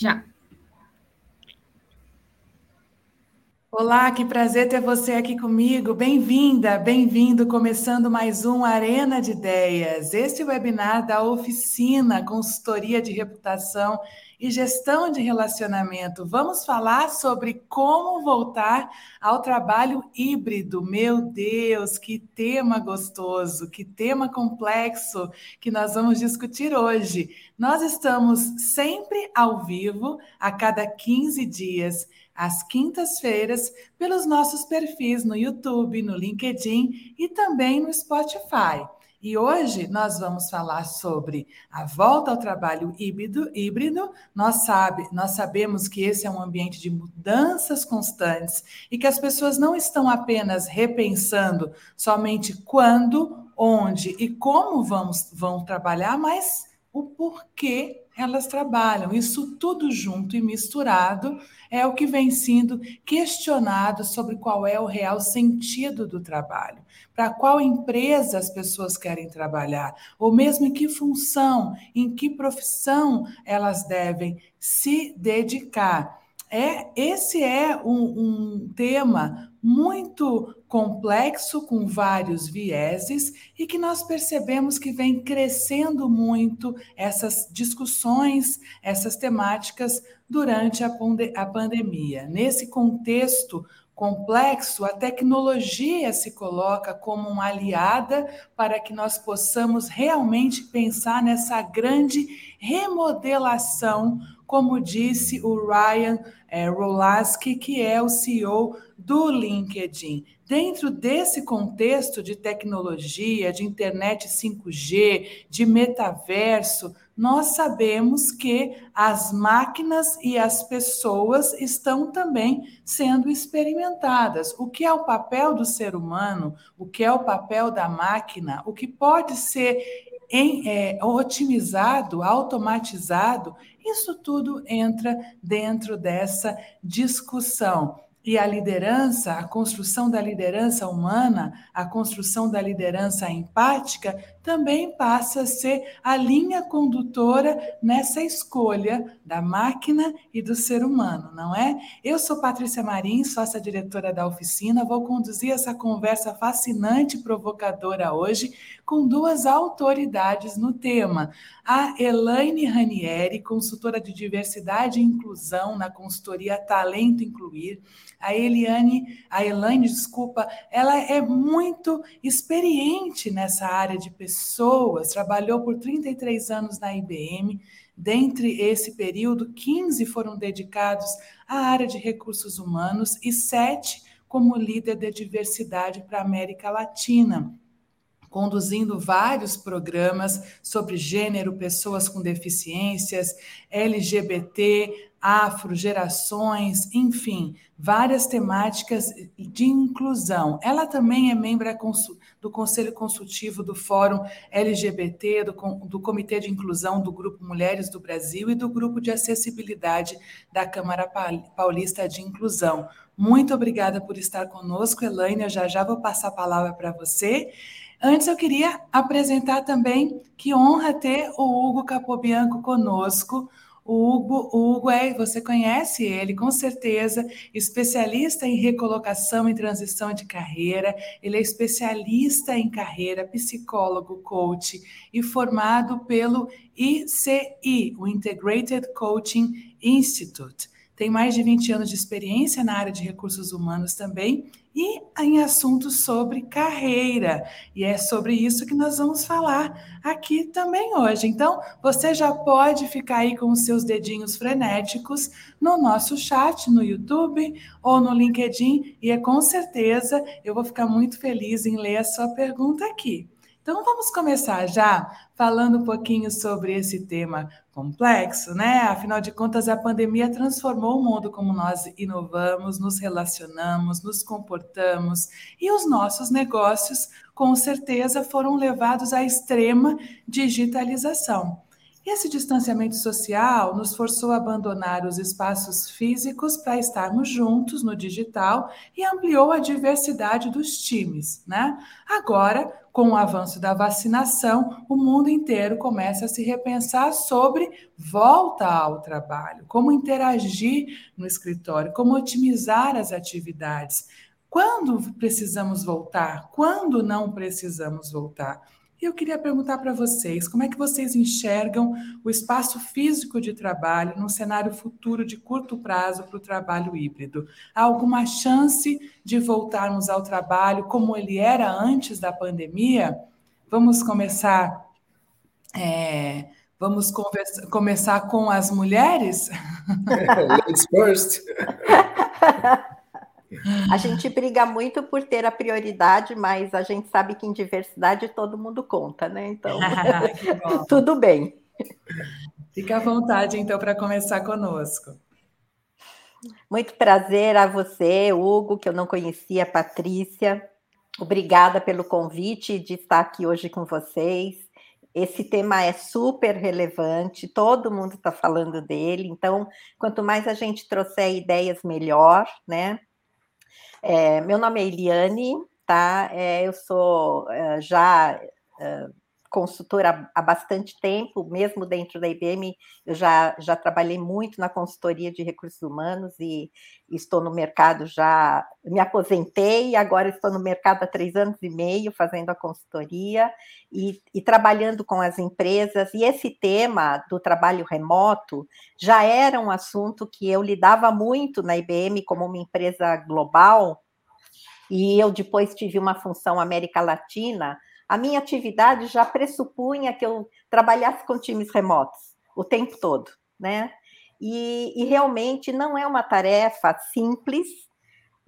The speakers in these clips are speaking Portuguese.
Já. Olá, que prazer ter você aqui comigo. Bem-vinda, bem-vindo. Começando mais um Arena de Ideias. Este webinar da oficina Consultoria de Reputação e Gestão de Relacionamento. Vamos falar sobre como voltar ao trabalho híbrido. Meu Deus, que tema gostoso, que tema complexo que nós vamos discutir hoje. Nós estamos sempre ao vivo, a cada 15 dias às quintas-feiras, pelos nossos perfis no YouTube, no LinkedIn e também no Spotify. E hoje nós vamos falar sobre a volta ao trabalho híbrido. híbrido. Nós, sabe, nós sabemos que esse é um ambiente de mudanças constantes e que as pessoas não estão apenas repensando somente quando, onde e como vamos, vão trabalhar, mas o porquê elas trabalham. Isso tudo junto e misturado é o que vem sendo questionado sobre qual é o real sentido do trabalho, para qual empresa as pessoas querem trabalhar, ou mesmo em que função, em que profissão elas devem se dedicar. É, esse é um, um tema muito complexo, com vários vieses, e que nós percebemos que vem crescendo muito essas discussões, essas temáticas durante a, a pandemia. Nesse contexto complexo, a tecnologia se coloca como uma aliada para que nós possamos realmente pensar nessa grande remodelação, como disse o Ryan é, Rolaski, que é o CEO do LinkedIn. Dentro desse contexto de tecnologia, de internet 5G, de metaverso, nós sabemos que as máquinas e as pessoas estão também sendo experimentadas. O que é o papel do ser humano? O que é o papel da máquina? O que pode ser em, é, otimizado, automatizado? Isso tudo entra dentro dessa discussão e a liderança, a construção da liderança humana, a construção da liderança empática, também passa a ser a linha condutora nessa escolha da máquina e do ser humano, não é? Eu sou Patrícia Marim, sócia diretora da oficina, vou conduzir essa conversa fascinante e provocadora hoje com duas autoridades no tema. A Elaine Ranieri, consultora de diversidade e inclusão na consultoria Talento Incluir. A Eliane, a Elaine, desculpa, ela é muito experiente nessa área de pessoas trabalhou por 33 anos na IBM. Dentre esse período, 15 foram dedicados à área de recursos humanos e sete como líder de diversidade para a América Latina conduzindo vários programas sobre gênero, pessoas com deficiências, LGBT, afro, gerações, enfim, várias temáticas de inclusão. Ela também é membro do Conselho Consultivo do Fórum LGBT, do, do Comitê de Inclusão do Grupo Mulheres do Brasil e do Grupo de Acessibilidade da Câmara Paulista de Inclusão. Muito obrigada por estar conosco, Elaine. Eu já já vou passar a palavra para você. Antes, eu queria apresentar também que honra ter o Hugo Capobianco conosco. O Hugo, o Hugo é, você conhece ele, com certeza, especialista em recolocação e transição de carreira, ele é especialista em carreira, psicólogo, coach e formado pelo ICI, o Integrated Coaching Institute. Tem mais de 20 anos de experiência na área de recursos humanos também e em assuntos sobre carreira. E é sobre isso que nós vamos falar aqui também hoje. Então, você já pode ficar aí com os seus dedinhos frenéticos no nosso chat, no YouTube ou no LinkedIn, e é com certeza eu vou ficar muito feliz em ler a sua pergunta aqui. Então vamos começar já falando um pouquinho sobre esse tema complexo, né? Afinal de contas, a pandemia transformou o mundo como nós inovamos, nos relacionamos, nos comportamos e os nossos negócios, com certeza, foram levados à extrema digitalização. Esse distanciamento social nos forçou a abandonar os espaços físicos para estarmos juntos no digital e ampliou a diversidade dos times, né? Agora, com o avanço da vacinação, o mundo inteiro começa a se repensar sobre volta ao trabalho, como interagir no escritório, como otimizar as atividades. Quando precisamos voltar? Quando não precisamos voltar? E eu queria perguntar para vocês, como é que vocês enxergam o espaço físico de trabalho num cenário futuro de curto prazo para o trabalho híbrido? Há alguma chance de voltarmos ao trabalho como ele era antes da pandemia? Vamos começar. É, vamos conversa, começar com as mulheres? Ladies first. A gente briga muito por ter a prioridade, mas a gente sabe que em diversidade todo mundo conta, né? Então, tudo bem. Fique à vontade, então, para começar conosco. Muito prazer a você, Hugo, que eu não conhecia, Patrícia. Obrigada pelo convite de estar aqui hoje com vocês. Esse tema é super relevante, todo mundo está falando dele, então, quanto mais a gente trouxer ideias, melhor, né? É, meu nome é Eliane, tá? É, eu sou é, já é, consultora há bastante tempo, mesmo dentro da IBM, eu já, já trabalhei muito na consultoria de recursos humanos e estou no mercado já, me aposentei agora estou no mercado há três anos e meio fazendo a consultoria e, e trabalhando com as empresas. E esse tema do trabalho remoto já era um assunto que eu lidava muito na IBM como uma empresa global. E eu depois tive uma função América Latina, a minha atividade já pressupunha que eu trabalhasse com times remotos o tempo todo, né? E, e realmente não é uma tarefa simples,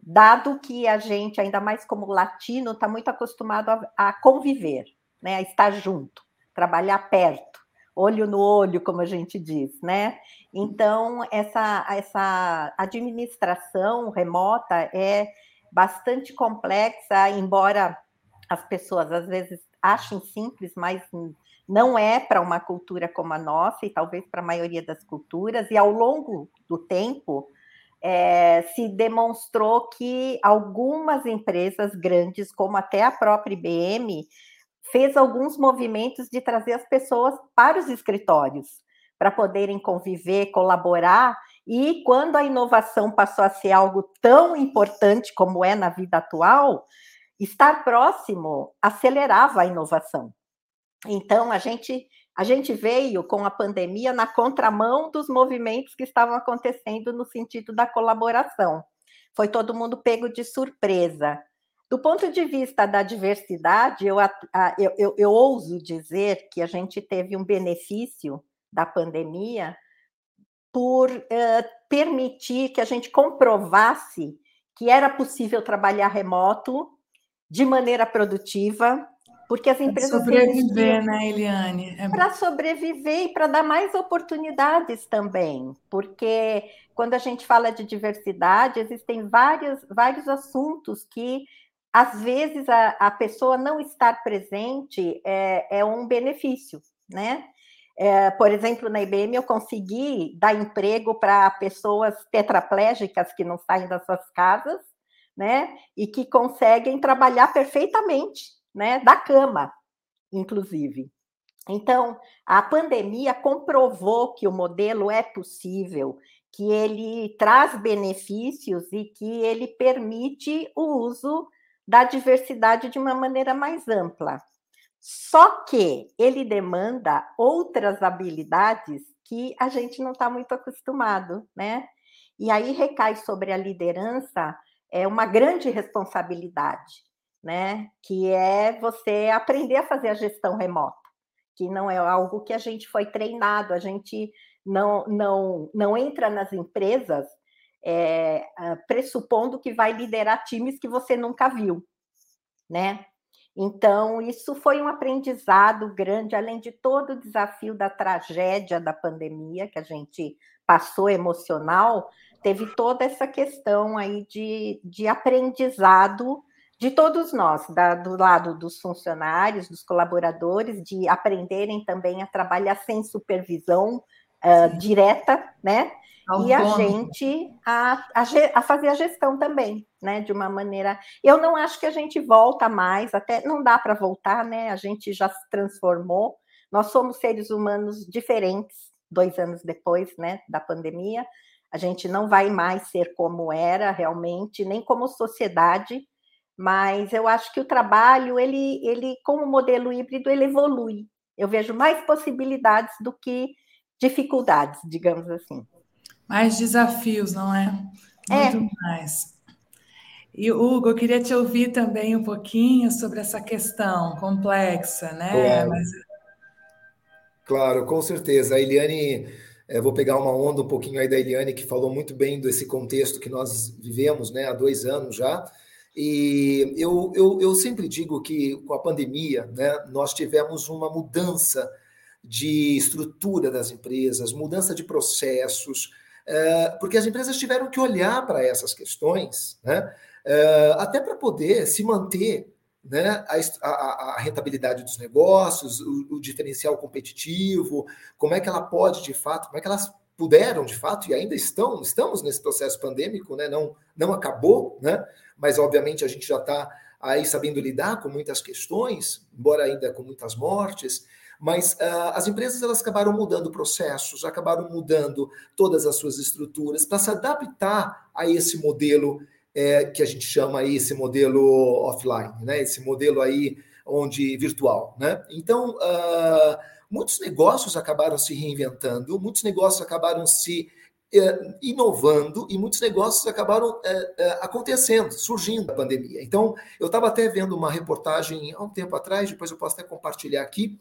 dado que a gente, ainda mais como latino, está muito acostumado a, a conviver, né? A estar junto, trabalhar perto, olho no olho, como a gente diz, né? Então, essa, essa administração remota é bastante complexa, embora as pessoas às vezes achem simples, mas não é para uma cultura como a nossa e talvez para a maioria das culturas. E ao longo do tempo é, se demonstrou que algumas empresas grandes, como até a própria IBM, fez alguns movimentos de trazer as pessoas para os escritórios para poderem conviver, colaborar. E quando a inovação passou a ser algo tão importante como é na vida atual, estar próximo acelerava a inovação. Então, a gente, a gente veio com a pandemia na contramão dos movimentos que estavam acontecendo no sentido da colaboração. Foi todo mundo pego de surpresa. Do ponto de vista da diversidade, eu, eu, eu, eu ouso dizer que a gente teve um benefício da pandemia por uh, permitir que a gente comprovasse que era possível trabalhar remoto de maneira produtiva, porque as empresas. Para sobreviver, né, Eliane? É... Para sobreviver e para dar mais oportunidades também, porque quando a gente fala de diversidade, existem vários, vários assuntos que, às vezes, a, a pessoa não estar presente é, é um benefício, né? É, por exemplo, na IBM eu consegui dar emprego para pessoas tetraplégicas que não saem das suas casas, né? E que conseguem trabalhar perfeitamente, né? Da cama, inclusive. Então, a pandemia comprovou que o modelo é possível, que ele traz benefícios e que ele permite o uso da diversidade de uma maneira mais ampla. Só que ele demanda outras habilidades que a gente não está muito acostumado, né? E aí recai sobre a liderança é uma grande responsabilidade, né? Que é você aprender a fazer a gestão remota, que não é algo que a gente foi treinado, a gente não, não, não entra nas empresas é, pressupondo que vai liderar times que você nunca viu, né? Então, isso foi um aprendizado grande, além de todo o desafio da tragédia da pandemia que a gente passou emocional, teve toda essa questão aí de, de aprendizado de todos nós, da, do lado dos funcionários, dos colaboradores, de aprenderem também a trabalhar sem supervisão uh, direta, né? E a gente a, a, a, fazer a gestão também, né? De uma maneira. Eu não acho que a gente volta mais, até não dá para voltar, né? A gente já se transformou. Nós somos seres humanos diferentes dois anos depois, né? Da pandemia. A gente não vai mais ser como era realmente, nem como sociedade mas eu acho que o trabalho, ele, ele como modelo híbrido, ele evolui. Eu vejo mais possibilidades do que dificuldades, digamos assim. Mais desafios, não é? é. Muito é. mais. E, Hugo, eu queria te ouvir também um pouquinho sobre essa questão complexa, né? Claro, Mas... claro com certeza. A Eliane, é, vou pegar uma onda um pouquinho aí da Eliane, que falou muito bem desse contexto que nós vivemos né, há dois anos já. E eu, eu, eu sempre digo que com a pandemia, né, nós tivemos uma mudança de estrutura das empresas, mudança de processos, é, porque as empresas tiveram que olhar para essas questões, né, é, até para poder se manter né, a, a, a, rentabilidade dos negócios, o, o, diferencial competitivo, como é que ela pode, de fato, como é que elas puderam, de fato, e ainda estão, estamos nesse processo pandêmico, né, não, não acabou, né, mas obviamente a gente já está aí sabendo lidar com muitas questões, embora ainda com muitas mortes, mas uh, as empresas elas acabaram mudando processos, acabaram mudando todas as suas estruturas para se adaptar a esse modelo é, que a gente chama aí esse modelo offline, né? Esse modelo aí onde virtual, né? Então uh, muitos negócios acabaram se reinventando, muitos negócios acabaram se é, inovando e muitos negócios acabaram é, acontecendo, surgindo da pandemia. Então, eu estava até vendo uma reportagem há um tempo atrás, depois eu posso até compartilhar aqui,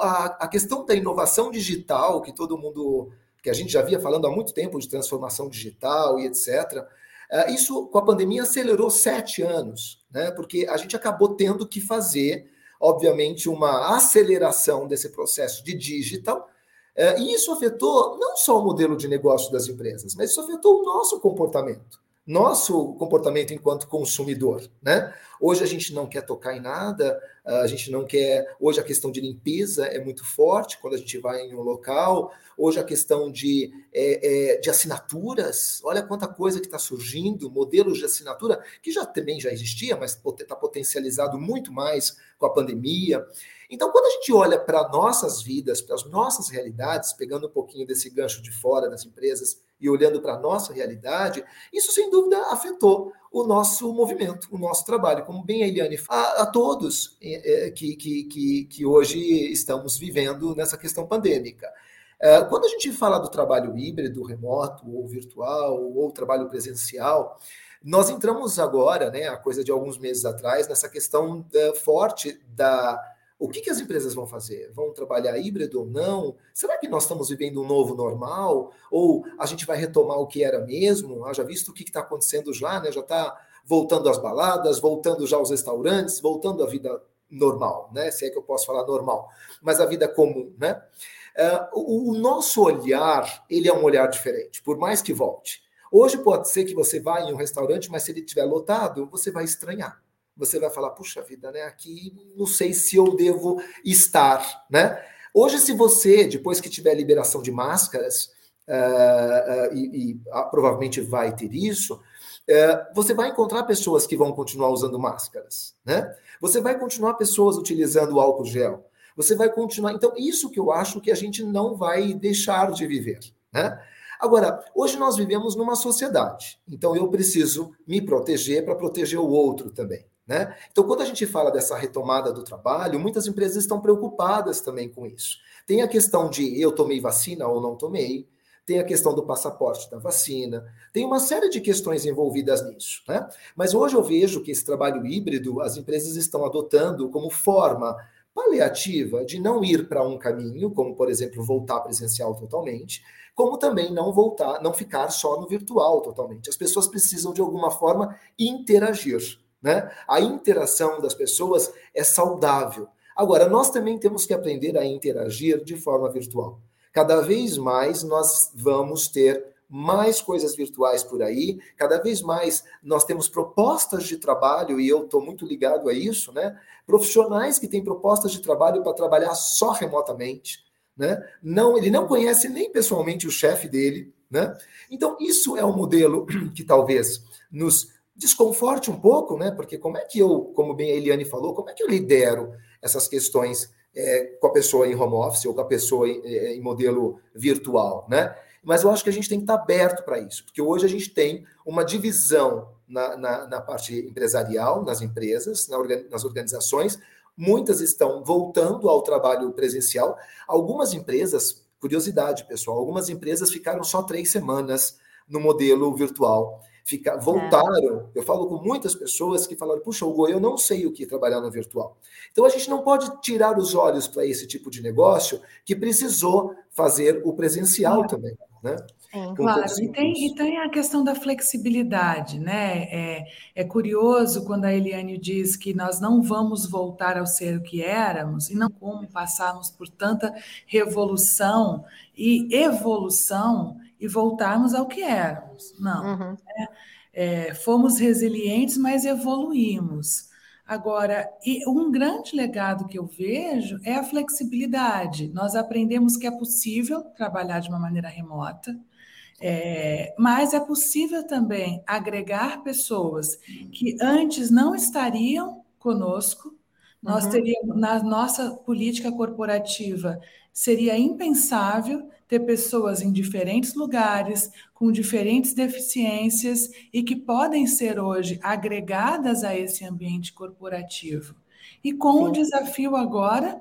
a, a questão da inovação digital, que todo mundo, que a gente já via falando há muito tempo de transformação digital e etc. É, isso, com a pandemia, acelerou sete anos, né? porque a gente acabou tendo que fazer, obviamente, uma aceleração desse processo de digital, é, e isso afetou não só o modelo de negócio das empresas, mas isso afetou o nosso comportamento nosso comportamento enquanto consumidor, né? Hoje a gente não quer tocar em nada, a gente não quer. Hoje a questão de limpeza é muito forte quando a gente vai em um local. Hoje a questão de, é, é, de assinaturas, olha quanta coisa que está surgindo, modelos de assinatura que já também já existia, mas está potencializado muito mais com a pandemia. Então, quando a gente olha para nossas vidas, para as nossas realidades, pegando um pouquinho desse gancho de fora das empresas e olhando para a nossa realidade, isso sem dúvida afetou o nosso movimento, o nosso trabalho, como bem a Eliane a, a todos é, é, que, que, que, que hoje estamos vivendo nessa questão pandêmica. É, quando a gente fala do trabalho híbrido, remoto, ou virtual, ou trabalho presencial, nós entramos agora, né, a coisa de alguns meses atrás, nessa questão forte da o que, que, as empresas vão fazer? Vão trabalhar híbrido ou não? Será que nós estamos vivendo um novo normal? Ou a gente vai retomar o que era mesmo? Já visto o que está acontecendo já, né? Já está voltando às baladas, voltando já aos restaurantes, voltando à vida normal, né? Se é que eu posso falar normal, mas a vida comum, né? Uh, o, o nosso olhar, ele é um olhar diferente, por mais que volte. Hoje pode ser que você vá em um restaurante, mas se ele estiver lotado, você vai estranhar você vai falar, puxa vida, né? Aqui não sei se eu devo estar, né? Hoje, se você, depois que tiver liberação de máscaras, uh, uh, e, e uh, provavelmente vai ter isso, eh, você vai encontrar pessoas que vão continuar usando máscaras, né? Você vai continuar pessoas utilizando álcool gel. Você vai continuar. Então, isso que eu acho que a gente não vai deixar de viver, né? Agora, hoje nós vivemos numa sociedade, então eu preciso me proteger para proteger o outro também. Né? Então, quando a gente fala dessa retomada do trabalho, muitas empresas estão preocupadas também com isso. Tem a questão de eu tomei vacina ou não tomei, tem a questão do passaporte da vacina, tem uma série de questões envolvidas nisso. Né? Mas hoje eu vejo que esse trabalho híbrido as empresas estão adotando como forma paliativa de não ir para um caminho, como por exemplo voltar presencial totalmente, como também não voltar, não ficar só no virtual totalmente. As pessoas precisam de alguma forma interagir. Né? A interação das pessoas é saudável. Agora, nós também temos que aprender a interagir de forma virtual. Cada vez mais nós vamos ter mais coisas virtuais por aí, cada vez mais nós temos propostas de trabalho, e eu estou muito ligado a isso, né? Profissionais que têm propostas de trabalho para trabalhar só remotamente, né? Não, ele não conhece nem pessoalmente o chefe dele, né? Então, isso é um modelo que talvez nos desconforte um pouco, né? Porque como é que eu, como bem a Eliane falou, como é que eu lidero essas questões é, com a pessoa em home office ou com a pessoa em, é, em modelo virtual, né? Mas eu acho que a gente tem que estar aberto para isso, porque hoje a gente tem uma divisão na, na, na parte empresarial, nas empresas, na, nas organizações. Muitas estão voltando ao trabalho presencial. Algumas empresas, curiosidade, pessoal, algumas empresas ficaram só três semanas no modelo virtual. Fica, é. voltaram. Eu falo com muitas pessoas que falaram: puxa, Hugo, eu não sei o que trabalhar no virtual. Então a gente não pode tirar os olhos para esse tipo de negócio que precisou fazer o presencial também. Né? Sim, claro, e tem, e tem a questão da flexibilidade, né? É, é curioso quando a Eliane diz que nós não vamos voltar ao ser o que éramos, e não como passarmos por tanta revolução e evolução e voltarmos ao que éramos. Não. Uhum. Né? É, fomos resilientes, mas evoluímos. Agora, um grande legado que eu vejo é a flexibilidade. Nós aprendemos que é possível trabalhar de uma maneira remota, é, mas é possível também agregar pessoas que antes não estariam conosco. Nós uhum. teríamos, na nossa política corporativa, seria impensável ter pessoas em diferentes lugares, com diferentes deficiências e que podem ser hoje agregadas a esse ambiente corporativo. E com Sim. o desafio agora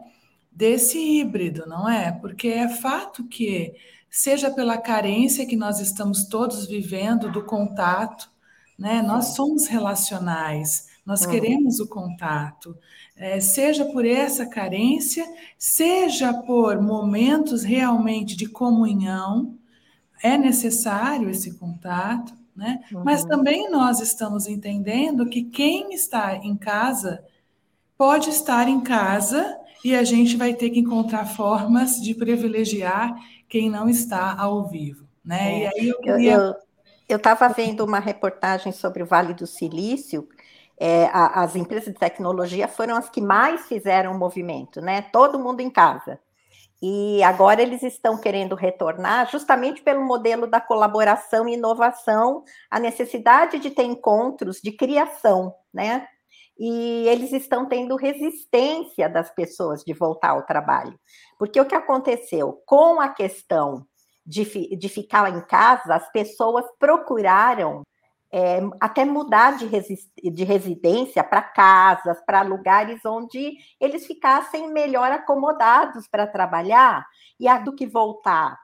desse híbrido, não é? Porque é fato que, seja pela carência que nós estamos todos vivendo do contato, né? Nós somos relacionais, nós uhum. queremos o contato é, seja por essa carência, seja por momentos realmente de comunhão, é necessário esse contato, né? Uhum. Mas também nós estamos entendendo que quem está em casa pode estar em casa e a gente vai ter que encontrar formas de privilegiar quem não está ao vivo, né? É. E aí eu queria... Eu estava vendo uma reportagem sobre o Vale do Silício, é, a, as empresas de tecnologia foram as que mais fizeram o movimento, né? Todo mundo em casa. E agora eles estão querendo retornar justamente pelo modelo da colaboração e inovação, a necessidade de ter encontros de criação, né? E eles estão tendo resistência das pessoas de voltar ao trabalho. Porque o que aconteceu com a questão de, de ficar em casa, as pessoas procuraram é, até mudar de, de residência para casas, para lugares onde eles ficassem melhor acomodados para trabalhar, e a do que voltar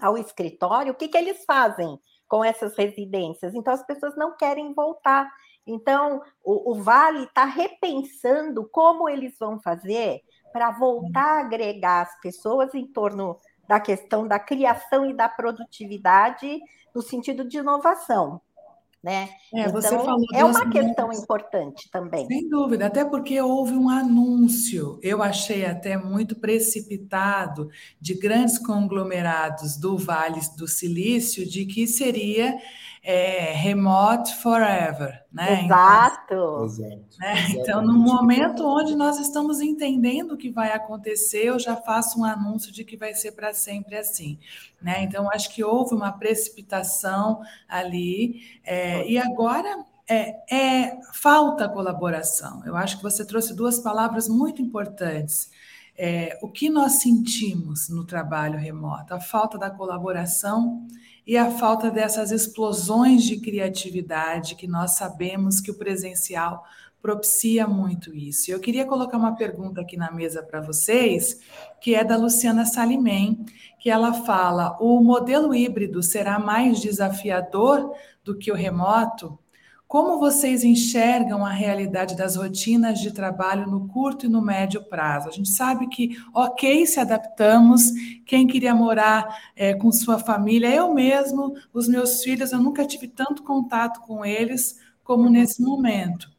ao escritório, o que, que eles fazem com essas residências? Então, as pessoas não querem voltar. Então, o, o Vale está repensando como eles vão fazer para voltar a agregar as pessoas em torno da questão da criação e da produtividade no sentido de inovação né? É, então, você falou é uma questão importante também. Sem dúvida, até porque houve um anúncio, eu achei até muito precipitado, de grandes conglomerados do Vale do Silício, de que seria é, remote forever, né? Exato. Então, né? então, no momento onde nós estamos entendendo o que vai acontecer, eu já faço um anúncio de que vai ser para sempre assim, né? Então, acho que houve uma precipitação ali, é, e agora é, é, falta colaboração. Eu acho que você trouxe duas palavras muito importantes. É, o que nós sentimos no trabalho remoto? A falta da colaboração e a falta dessas explosões de criatividade que nós sabemos que o presencial propicia muito isso. Eu queria colocar uma pergunta aqui na mesa para vocês, que é da Luciana Salimem, que ela fala: o modelo híbrido será mais desafiador do que o remoto? Como vocês enxergam a realidade das rotinas de trabalho no curto e no médio prazo? A gente sabe que, ok, se adaptamos. Quem queria morar é, com sua família, eu mesmo, os meus filhos, eu nunca tive tanto contato com eles como nesse momento.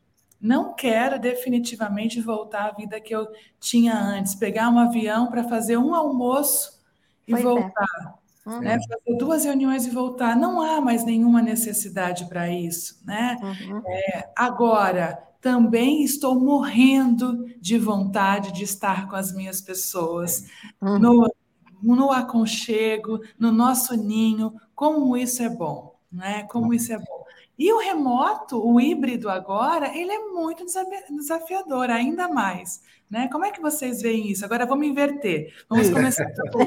Não quero definitivamente voltar à vida que eu tinha antes, pegar um avião para fazer um almoço e pois é. voltar. É. Uhum. Né? Fazer duas reuniões e voltar. Não há mais nenhuma necessidade para isso. Né? Uhum. É, agora, também estou morrendo de vontade de estar com as minhas pessoas uhum. no, no aconchego, no nosso ninho. Como isso é bom, né? Como isso é bom. E o remoto, o híbrido agora, ele é muito desafiador, ainda mais. Né? Como é que vocês veem isso? Agora vamos inverter. Vamos começar.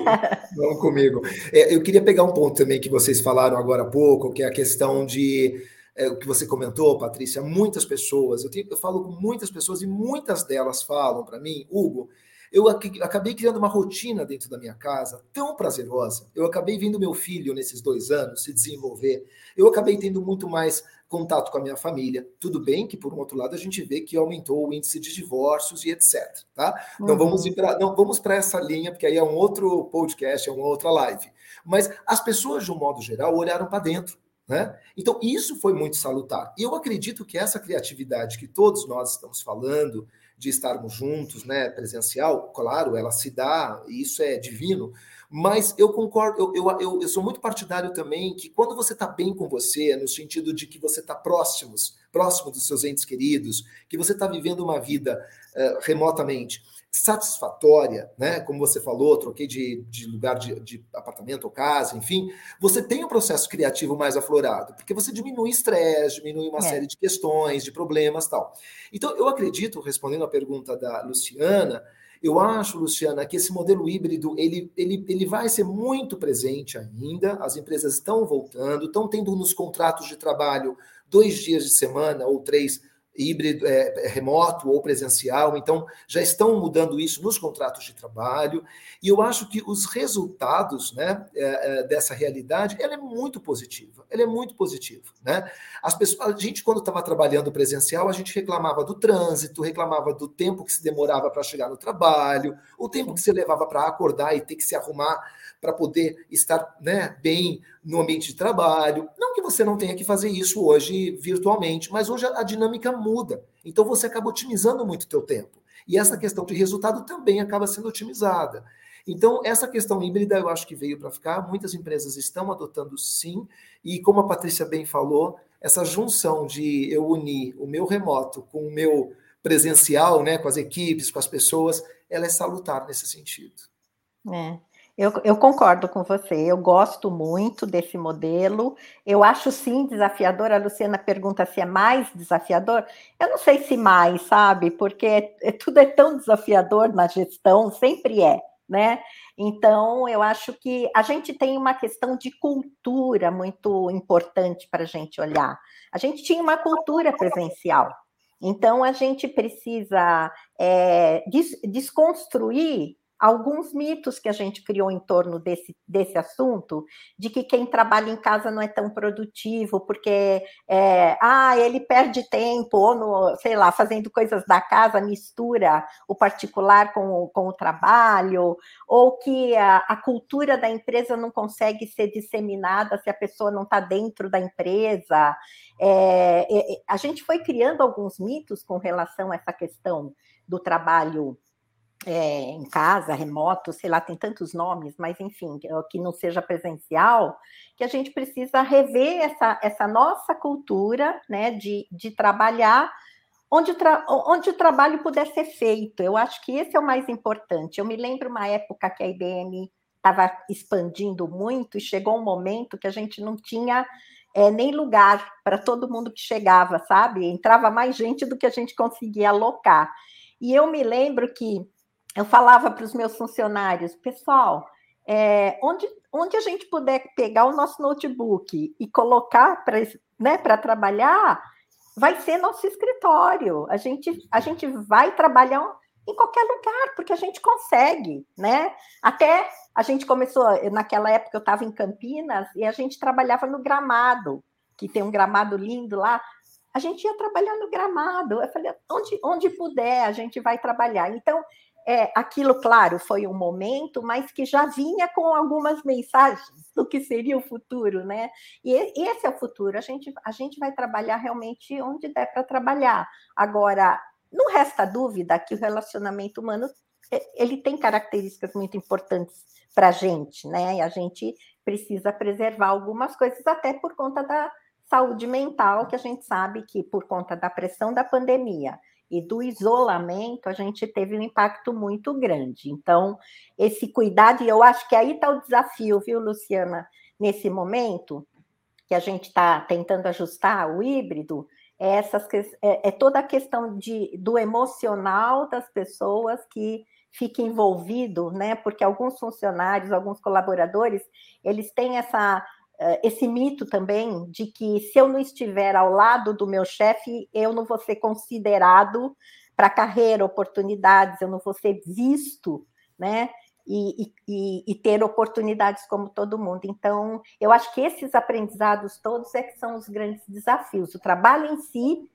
vamos comigo. É, eu queria pegar um ponto também que vocês falaram agora há pouco, que é a questão de é, o que você comentou, Patrícia. Muitas pessoas, eu, tenho, eu falo com muitas pessoas e muitas delas falam para mim, Hugo, eu acabei criando uma rotina dentro da minha casa tão prazerosa. Eu acabei vendo meu filho nesses dois anos se desenvolver. Eu acabei tendo muito mais contato com a minha família. Tudo bem que, por um outro lado, a gente vê que aumentou o índice de divórcios e etc. Tá? Uhum. Não vamos não vamos para essa linha, porque aí é um outro podcast, é uma outra live. Mas as pessoas, de um modo geral, olharam para dentro. Né? Então, isso foi muito salutar. E eu acredito que essa criatividade que todos nós estamos falando, de estarmos juntos, né, presencial, claro, ela se dá, e isso é divino, mas eu concordo, eu, eu, eu, sou muito partidário também que quando você está bem com você, no sentido de que você está próximos, próximo dos seus entes queridos, que você está vivendo uma vida uh, remotamente, satisfatória, né? Como você falou, troquei de, de lugar de, de, apartamento ou casa, enfim, você tem um processo criativo mais aflorado, porque você diminui estresse, diminui uma é. série de questões, de problemas tal. Então, eu acredito, respondendo a pergunta da Luciana, eu acho, Luciana, que esse modelo híbrido ele, ele, ele vai ser muito presente ainda. As empresas estão voltando, estão tendo nos contratos de trabalho dois dias de semana ou três híbrido, é, é, remoto ou presencial, então já estão mudando isso nos contratos de trabalho, e eu acho que os resultados né, é, é, dessa realidade ela é muito positiva, ela é muito positiva. Né? As pessoas, a gente, quando estava trabalhando presencial, a gente reclamava do trânsito, reclamava do tempo que se demorava para chegar no trabalho, o tempo que se levava para acordar e ter que se arrumar para poder estar né, bem no ambiente de trabalho. Não que você não tenha que fazer isso hoje virtualmente, mas hoje a dinâmica muda. Então você acaba otimizando muito o teu tempo. E essa questão de resultado também acaba sendo otimizada. Então, essa questão híbrida eu acho que veio para ficar. Muitas empresas estão adotando sim. E como a Patrícia bem falou, essa junção de eu unir o meu remoto com o meu presencial, né, com as equipes, com as pessoas, ela é salutar nesse sentido. É. Eu, eu, concordo com você, eu gosto muito desse modelo. Eu acho sim desafiador. A Luciana pergunta se é mais desafiador. Eu não sei se mais, sabe? Porque é, é, tudo é tão desafiador na gestão, sempre é, né? Então, eu acho que a gente tem uma questão de cultura muito importante para a gente olhar. A gente tinha uma cultura presencial. Então, a gente precisa é, des desconstruir alguns mitos que a gente criou em torno desse, desse assunto, de que quem trabalha em casa não é tão produtivo, porque é, ah, ele perde tempo, ou no, sei lá, fazendo coisas da casa, mistura o particular com o, com o trabalho, ou que a, a cultura da empresa não consegue ser disseminada se a pessoa não está dentro da empresa. É, é, a gente foi criando alguns mitos com relação a essa questão do trabalho é, em casa, remoto, sei lá, tem tantos nomes, mas enfim, que não seja presencial, que a gente precisa rever essa, essa nossa cultura né, de, de trabalhar onde o, onde o trabalho puder ser feito. Eu acho que esse é o mais importante. Eu me lembro uma época que a IBM estava expandindo muito e chegou um momento que a gente não tinha é, nem lugar para todo mundo que chegava, sabe? Entrava mais gente do que a gente conseguia alocar. E eu me lembro que eu falava para os meus funcionários, pessoal, é, onde, onde a gente puder pegar o nosso notebook e colocar para né, trabalhar, vai ser nosso escritório. A gente, a gente vai trabalhar em qualquer lugar, porque a gente consegue, né? Até a gente começou, naquela época eu estava em Campinas e a gente trabalhava no gramado, que tem um gramado lindo lá. A gente ia trabalhar no gramado. Eu falei, onde, onde puder, a gente vai trabalhar. Então, é, aquilo, claro, foi um momento, mas que já vinha com algumas mensagens do que seria o futuro, né? E esse é o futuro. A gente, a gente vai trabalhar realmente onde der para trabalhar. Agora, não resta dúvida que o relacionamento humano ele tem características muito importantes para a gente, né? E a gente precisa preservar algumas coisas, até por conta da saúde mental, que a gente sabe que por conta da pressão da pandemia e do isolamento, a gente teve um impacto muito grande. Então, esse cuidado, e eu acho que aí está o desafio, viu, Luciana, nesse momento, que a gente está tentando ajustar o híbrido, é, essas, é, é toda a questão de, do emocional das pessoas que fica envolvido, né? Porque alguns funcionários, alguns colaboradores, eles têm essa esse mito também de que se eu não estiver ao lado do meu chefe, eu não vou ser considerado para carreira, oportunidades, eu não vou ser visto, né? E, e, e, ter oportunidades como todo mundo. Então, eu acho que esses aprendizados todos é que são os grandes desafios. O trabalho em si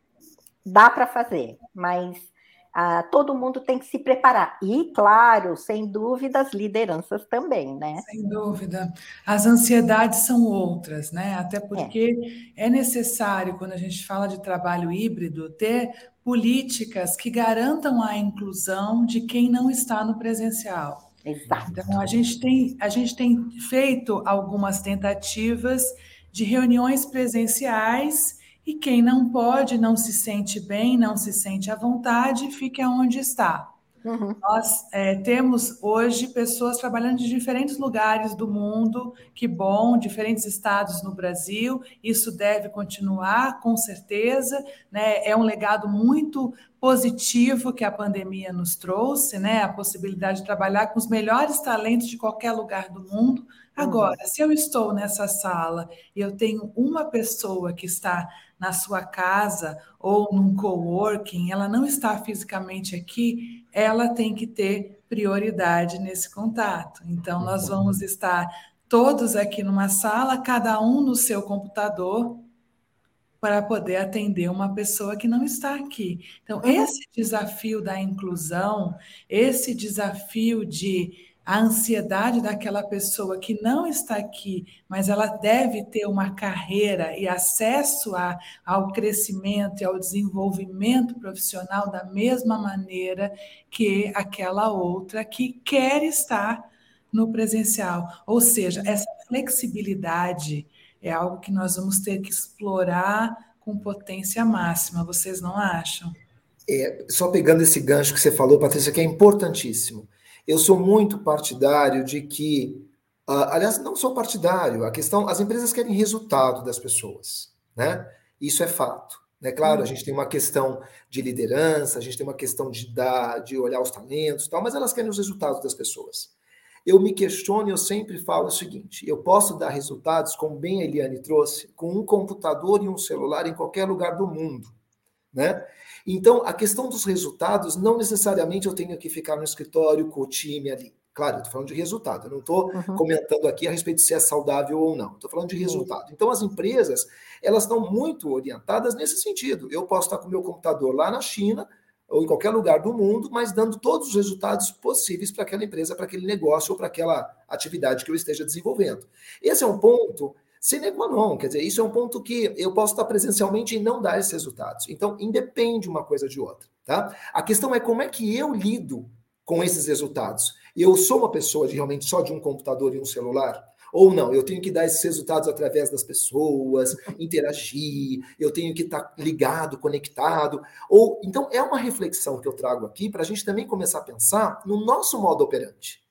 dá para fazer, mas ah, todo mundo tem que se preparar. E, claro, sem dúvida, as lideranças também, né? Sem dúvida. As ansiedades são outras, né? Até porque é, é necessário, quando a gente fala de trabalho híbrido, ter políticas que garantam a inclusão de quem não está no presencial. Exato. Então, a gente tem, a gente tem feito algumas tentativas de reuniões presenciais e quem não pode, não se sente bem, não se sente à vontade, fique onde está. Uhum. Nós é, temos hoje pessoas trabalhando de diferentes lugares do mundo, que bom, diferentes estados no Brasil. Isso deve continuar, com certeza. Né? É um legado muito positivo que a pandemia nos trouxe, né? A possibilidade de trabalhar com os melhores talentos de qualquer lugar do mundo. Agora, uhum. se eu estou nessa sala e eu tenho uma pessoa que está na sua casa ou num coworking, ela não está fisicamente aqui, ela tem que ter prioridade nesse contato. Então, nós uhum. vamos estar todos aqui numa sala, cada um no seu computador, para poder atender uma pessoa que não está aqui. Então, uhum. esse desafio da inclusão, esse desafio de a ansiedade daquela pessoa que não está aqui, mas ela deve ter uma carreira e acesso a, ao crescimento e ao desenvolvimento profissional da mesma maneira que aquela outra que quer estar no presencial. Ou seja, essa flexibilidade é algo que nós vamos ter que explorar com potência máxima, vocês não acham? É, só pegando esse gancho que você falou, Patrícia, que é importantíssimo. Eu sou muito partidário de que, uh, aliás, não sou partidário, a questão, as empresas querem resultado das pessoas, né? Isso é fato. Né? Claro, a gente tem uma questão de liderança, a gente tem uma questão de dar, de olhar os talentos, tal, mas elas querem os resultados das pessoas. Eu me questiono e eu sempre falo o seguinte: eu posso dar resultados, como bem a Eliane trouxe, com um computador e um celular em qualquer lugar do mundo, né? Então, a questão dos resultados, não necessariamente eu tenho que ficar no escritório com o time ali. Claro, eu estou falando de resultado, eu não estou uhum. comentando aqui a respeito de se é saudável ou não, estou falando de resultado. Uhum. Então, as empresas, elas estão muito orientadas nesse sentido. Eu posso estar com o meu computador lá na China, ou em qualquer lugar do mundo, mas dando todos os resultados possíveis para aquela empresa, para aquele negócio ou para aquela atividade que eu esteja desenvolvendo. Esse é um ponto sine qua non, quer dizer, isso é um ponto que eu posso estar presencialmente e não dar esses resultados. Então, independe uma coisa de outra, tá? A questão é como é que eu lido com esses resultados. Eu sou uma pessoa de realmente só de um computador e um celular? Ou não, eu tenho que dar esses resultados através das pessoas, interagir, eu tenho que estar ligado, conectado. Ou então é uma reflexão que eu trago aqui para a gente também começar a pensar no nosso modo operante.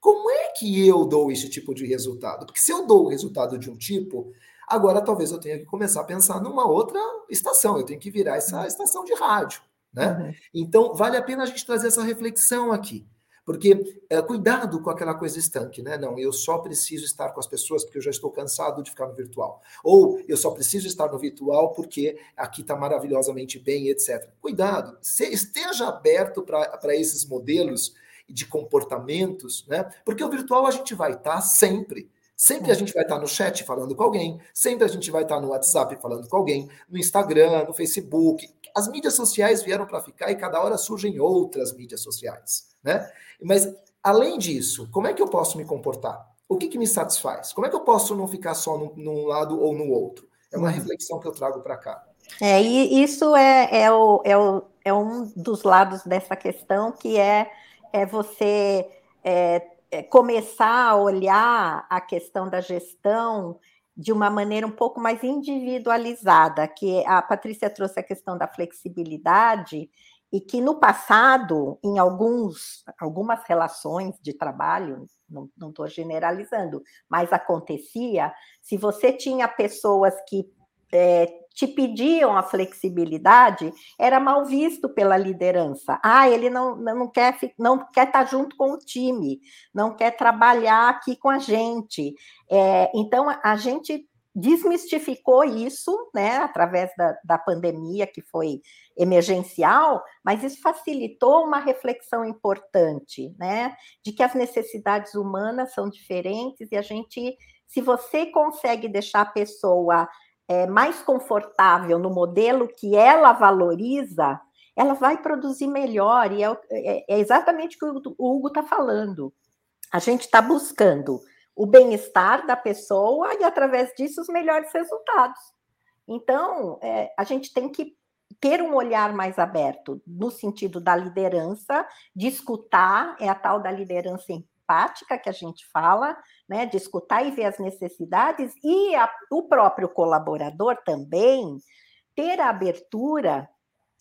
Como é que eu dou esse tipo de resultado? Porque se eu dou o resultado de um tipo, agora talvez eu tenha que começar a pensar numa outra estação, eu tenho que virar essa uhum. estação de rádio. Né? Uhum. Então, vale a pena a gente trazer essa reflexão aqui. Porque é, cuidado com aquela coisa estanque, né? Não, eu só preciso estar com as pessoas porque eu já estou cansado de ficar no virtual. Ou eu só preciso estar no virtual porque aqui está maravilhosamente bem, etc. Cuidado, esteja aberto para esses modelos de comportamentos, né? Porque o virtual a gente vai estar tá sempre. Sempre a gente vai estar tá no chat falando com alguém, sempre a gente vai estar tá no WhatsApp falando com alguém, no Instagram, no Facebook. As mídias sociais vieram para ficar e cada hora surgem outras mídias sociais, né? Mas além disso, como é que eu posso me comportar? O que, que me satisfaz? Como é que eu posso não ficar só num, num lado ou no outro? É uma uhum. reflexão que eu trago para cá. É, e isso é, é, o, é, o, é um dos lados dessa questão que é é você é, é, começar a olhar a questão da gestão de uma maneira um pouco mais individualizada, que a Patrícia trouxe a questão da flexibilidade e que no passado, em alguns, algumas relações de trabalho, não estou generalizando, mas acontecia, se você tinha pessoas que é, te pediam a flexibilidade, era mal visto pela liderança. Ah, ele não, não quer não quer estar junto com o time, não quer trabalhar aqui com a gente. É, então a gente desmistificou isso, né, através da, da pandemia que foi emergencial, mas isso facilitou uma reflexão importante, né, de que as necessidades humanas são diferentes e a gente, se você consegue deixar a pessoa é, mais confortável no modelo que ela valoriza, ela vai produzir melhor, e é, é, é exatamente o que o Hugo está falando. A gente está buscando o bem-estar da pessoa e, através disso, os melhores resultados. Então, é, a gente tem que ter um olhar mais aberto no sentido da liderança, de escutar, é a tal da liderança empática que a gente fala, né, de escutar e ver as necessidades, e a, o próprio colaborador também ter a abertura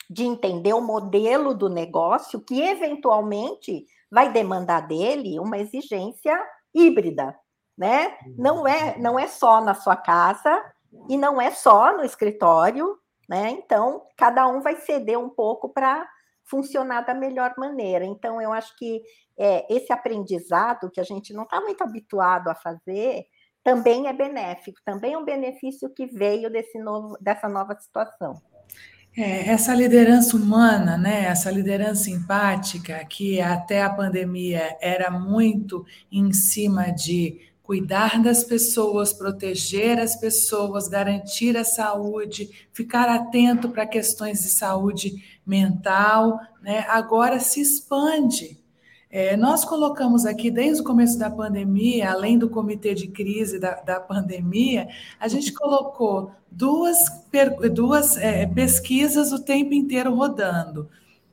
de entender o modelo do negócio que eventualmente vai demandar dele uma exigência híbrida, né? Não é, não é só na sua casa e não é só no escritório, né? Então, cada um vai ceder um pouco para funcionar da melhor maneira. Então, eu acho que é, esse aprendizado que a gente não está muito habituado a fazer também é benéfico, também é um benefício que veio desse novo, dessa nova situação. É, essa liderança humana, né, essa liderança empática, que até a pandemia era muito em cima de cuidar das pessoas, proteger as pessoas, garantir a saúde, ficar atento para questões de saúde mental, né? agora se expande. É, nós colocamos aqui, desde o começo da pandemia, além do comitê de crise da, da pandemia, a gente colocou duas, duas é, pesquisas o tempo inteiro rodando.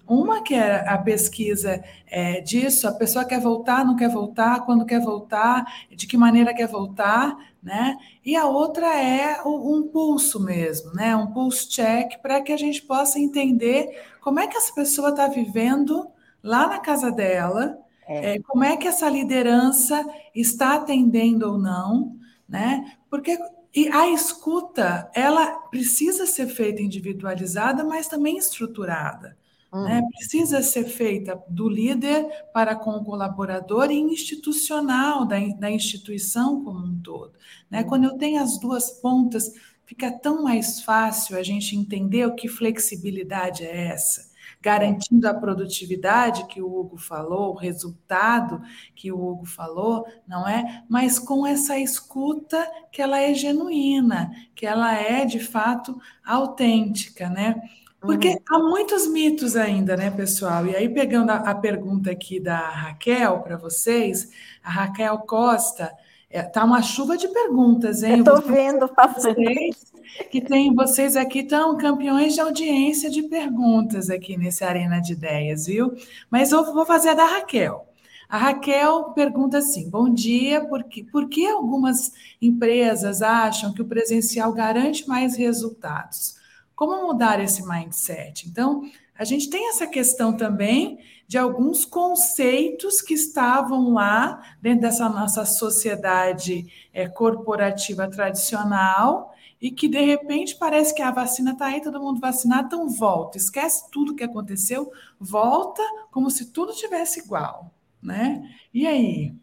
Uma que é a pesquisa é, disso, a pessoa quer voltar, não quer voltar, quando quer voltar, de que maneira quer voltar, né? E a outra é um pulso mesmo, né? Um pulse check para que a gente possa entender como é que essa pessoa está vivendo lá na casa dela, é. É, como é que essa liderança está atendendo ou não, né? Porque e a escuta, ela precisa ser feita individualizada, mas também estruturada. Né? Uhum. Precisa ser feita do líder para com o colaborador e institucional da, da instituição como um todo. Né? Uhum. Quando eu tenho as duas pontas, fica tão mais fácil a gente entender o que flexibilidade é essa garantindo a produtividade que o Hugo falou, o resultado que o Hugo falou, não é? Mas com essa escuta que ela é genuína, que ela é de fato autêntica, né? Porque uhum. há muitos mitos ainda, né, pessoal? E aí, pegando a, a pergunta aqui da Raquel para vocês, a Raquel Costa, é, tá uma chuva de perguntas, hein? Estou vendo passando. Vocês, que tem vocês aqui estão campeões de audiência de perguntas aqui nesse Arena de Ideias, viu? Mas eu vou fazer a da Raquel. A Raquel pergunta assim: bom dia, por que, por que algumas empresas acham que o presencial garante mais resultados? Como mudar esse mindset? Então, a gente tem essa questão também de alguns conceitos que estavam lá dentro dessa nossa sociedade é, corporativa tradicional e que de repente parece que a vacina está aí, todo mundo vacinado, então volta, esquece tudo que aconteceu, volta como se tudo tivesse igual, né? E aí?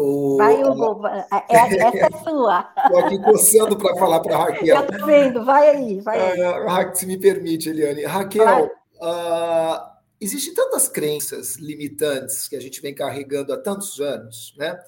O... Vai, Hugo, é, essa é sua. Estou aqui coçando para falar para a Raquel. Estou vendo, vai aí, vai aí. Uh, se me permite, Eliane. Raquel, uh, existem tantas crenças limitantes que a gente vem carregando há tantos anos, né?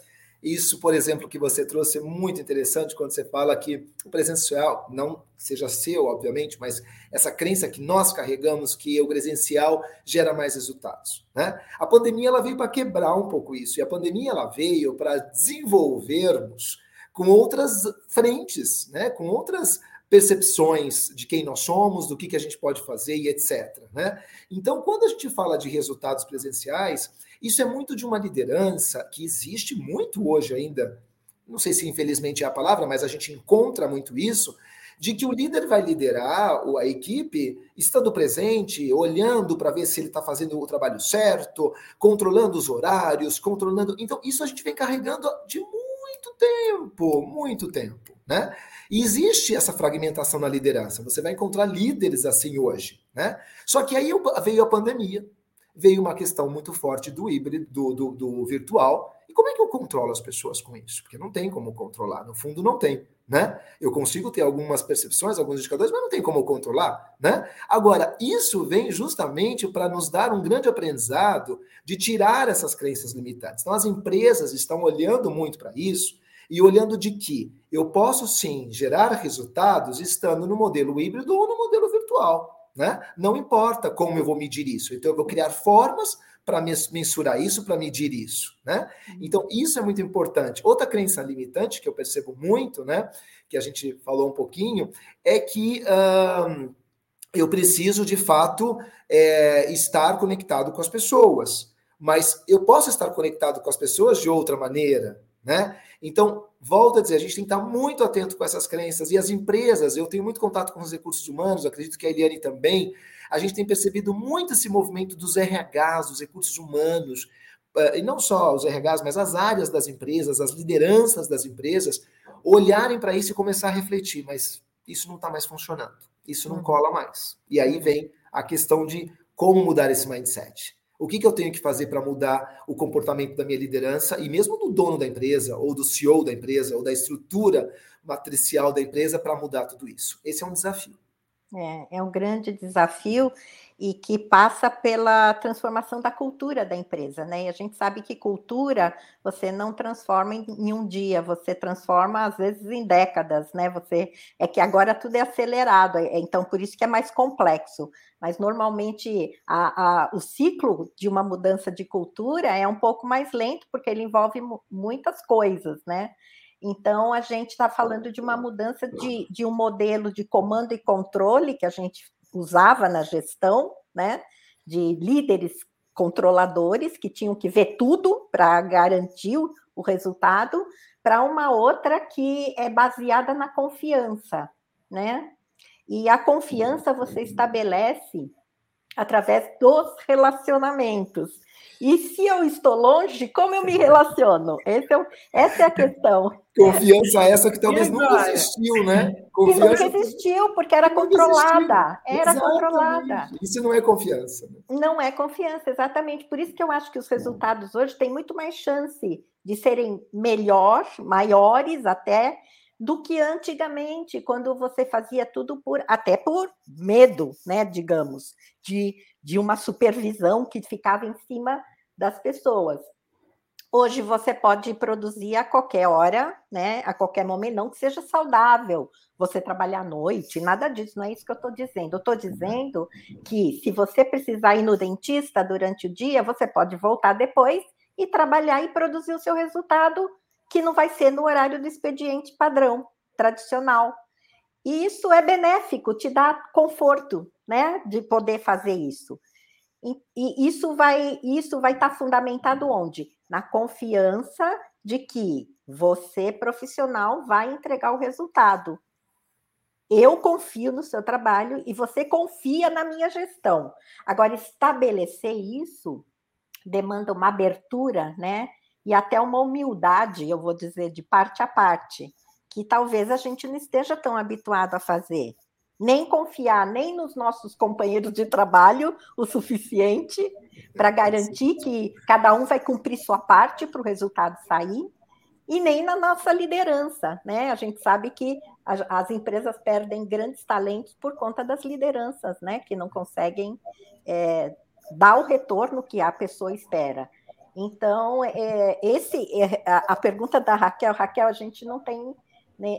Isso, por exemplo, que você trouxe é muito interessante quando você fala que o presencial, não seja seu, obviamente, mas essa crença que nós carregamos que o presencial gera mais resultados. Né? A pandemia ela veio para quebrar um pouco isso, e a pandemia ela veio para desenvolvermos com outras frentes, né? com outras percepções de quem nós somos, do que, que a gente pode fazer e etc. Né? Então, quando a gente fala de resultados presenciais, isso é muito de uma liderança que existe muito hoje ainda. Não sei se infelizmente é a palavra, mas a gente encontra muito isso, de que o líder vai liderar a equipe estando presente, olhando para ver se ele está fazendo o trabalho certo, controlando os horários, controlando. Então, isso a gente vem carregando de muito tempo, muito tempo, né? E existe essa fragmentação na liderança. Você vai encontrar líderes assim hoje, né? Só que aí veio a pandemia, veio uma questão muito forte do híbrido, do, do, do virtual. E como é que eu controlo as pessoas com isso? Porque não tem como controlar, no fundo não tem né? Eu consigo ter algumas percepções, alguns indicadores, mas não tem como controlar, né? Agora, isso vem justamente para nos dar um grande aprendizado de tirar essas crenças limitantes. Então, as empresas estão olhando muito para isso e olhando de que eu posso sim gerar resultados estando no modelo híbrido ou no modelo virtual, né? Não importa como eu vou medir isso. Então, eu vou criar formas para mensurar isso, para medir isso, né? Uhum. Então, isso é muito importante. Outra crença limitante que eu percebo muito, né, que a gente falou um pouquinho, é que hum, eu preciso, de fato, é, estar conectado com as pessoas. Mas eu posso estar conectado com as pessoas de outra maneira, né? Então, volto a dizer, a gente tem que estar muito atento com essas crenças. E as empresas, eu tenho muito contato com os recursos humanos, acredito que a Eliane também, a gente tem percebido muito esse movimento dos RHs, dos recursos humanos, eh, e não só os RHs, mas as áreas das empresas, as lideranças das empresas, olharem para isso e começar a refletir, mas isso não está mais funcionando, isso não uhum. cola mais. E aí vem a questão de como mudar esse mindset. O que, que eu tenho que fazer para mudar o comportamento da minha liderança e mesmo do dono da empresa, ou do CEO da empresa, ou da estrutura matricial da empresa para mudar tudo isso? Esse é um desafio. É, é um grande desafio e que passa pela transformação da cultura da empresa, né? E a gente sabe que cultura você não transforma em, um dia, você transforma às vezes em décadas, né? Você é que agora tudo é acelerado, é, então por isso que é mais complexo. Mas normalmente a, a, o ciclo de uma mudança de cultura é um pouco mais lento porque ele envolve muitas coisas, né? Então, a gente está falando de uma mudança de, de um modelo de comando e controle que a gente usava na gestão, né? De líderes controladores que tinham que ver tudo para garantir o, resultado, para uma outra que é baseada na confiança, né? E a confiança você estabelece através dos relacionamentos. E se eu estou longe, como eu me relaciono? É, essa é a questão. Confiança essa que talvez nunca existiu, né? Confiança nunca existiu, porque era controlada. Era exatamente. controlada. Isso não é confiança. Né? Não é confiança, exatamente. Por isso que eu acho que os resultados hoje têm muito mais chance de serem melhor, maiores até, do que antigamente, quando você fazia tudo por até por medo, né, digamos, de, de uma supervisão que ficava em cima das pessoas. Hoje você pode produzir a qualquer hora, né? A qualquer momento, não que seja saudável você trabalhar à noite, nada disso, não é isso que eu estou dizendo. Eu estou dizendo que se você precisar ir no dentista durante o dia, você pode voltar depois e trabalhar e produzir o seu resultado, que não vai ser no horário do expediente padrão, tradicional. E isso é benéfico, te dá conforto, né? De poder fazer isso. E, isso vai isso vai estar tá fundamentado onde? Na confiança de que você profissional vai entregar o resultado. Eu confio no seu trabalho e você confia na minha gestão. Agora estabelecer isso demanda uma abertura, né? E até uma humildade, eu vou dizer, de parte a parte, que talvez a gente não esteja tão habituado a fazer nem confiar nem nos nossos companheiros de trabalho o suficiente para garantir que cada um vai cumprir sua parte para o resultado sair, e nem na nossa liderança, né? A gente sabe que as empresas perdem grandes talentos por conta das lideranças, né? Que não conseguem é, dar o retorno que a pessoa espera. Então, é, esse é, a, a pergunta da Raquel, Raquel, a gente não tem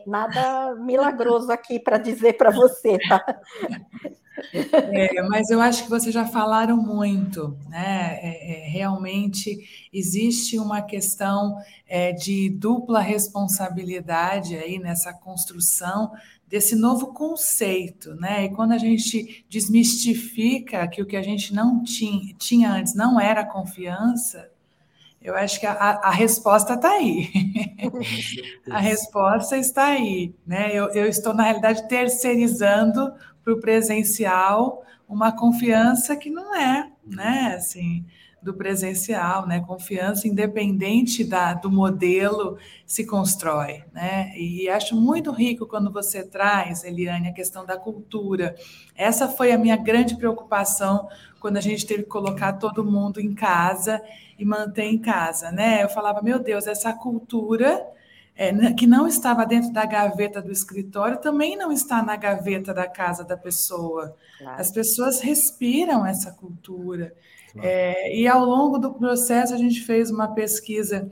nada milagroso aqui para dizer para você, tá? É, mas eu acho que vocês já falaram muito, né? É, é, realmente existe uma questão é, de dupla responsabilidade aí nessa construção desse novo conceito, né? E quando a gente desmistifica que o que a gente não tinha, tinha antes não era confiança, eu acho que a, a resposta está aí. a resposta está aí. Né? Eu, eu estou, na realidade, terceirizando para o presencial uma confiança que não é, né? Assim, do presencial, né? Confiança independente da, do modelo se constrói, né? E acho muito rico quando você traz, Eliane, a questão da cultura. Essa foi a minha grande preocupação quando a gente teve que colocar todo mundo em casa e manter em casa, né? Eu falava, meu Deus, essa cultura é, que não estava dentro da gaveta do escritório também não está na gaveta da casa da pessoa. Claro. As pessoas respiram essa cultura. É, e ao longo do processo, a gente fez uma pesquisa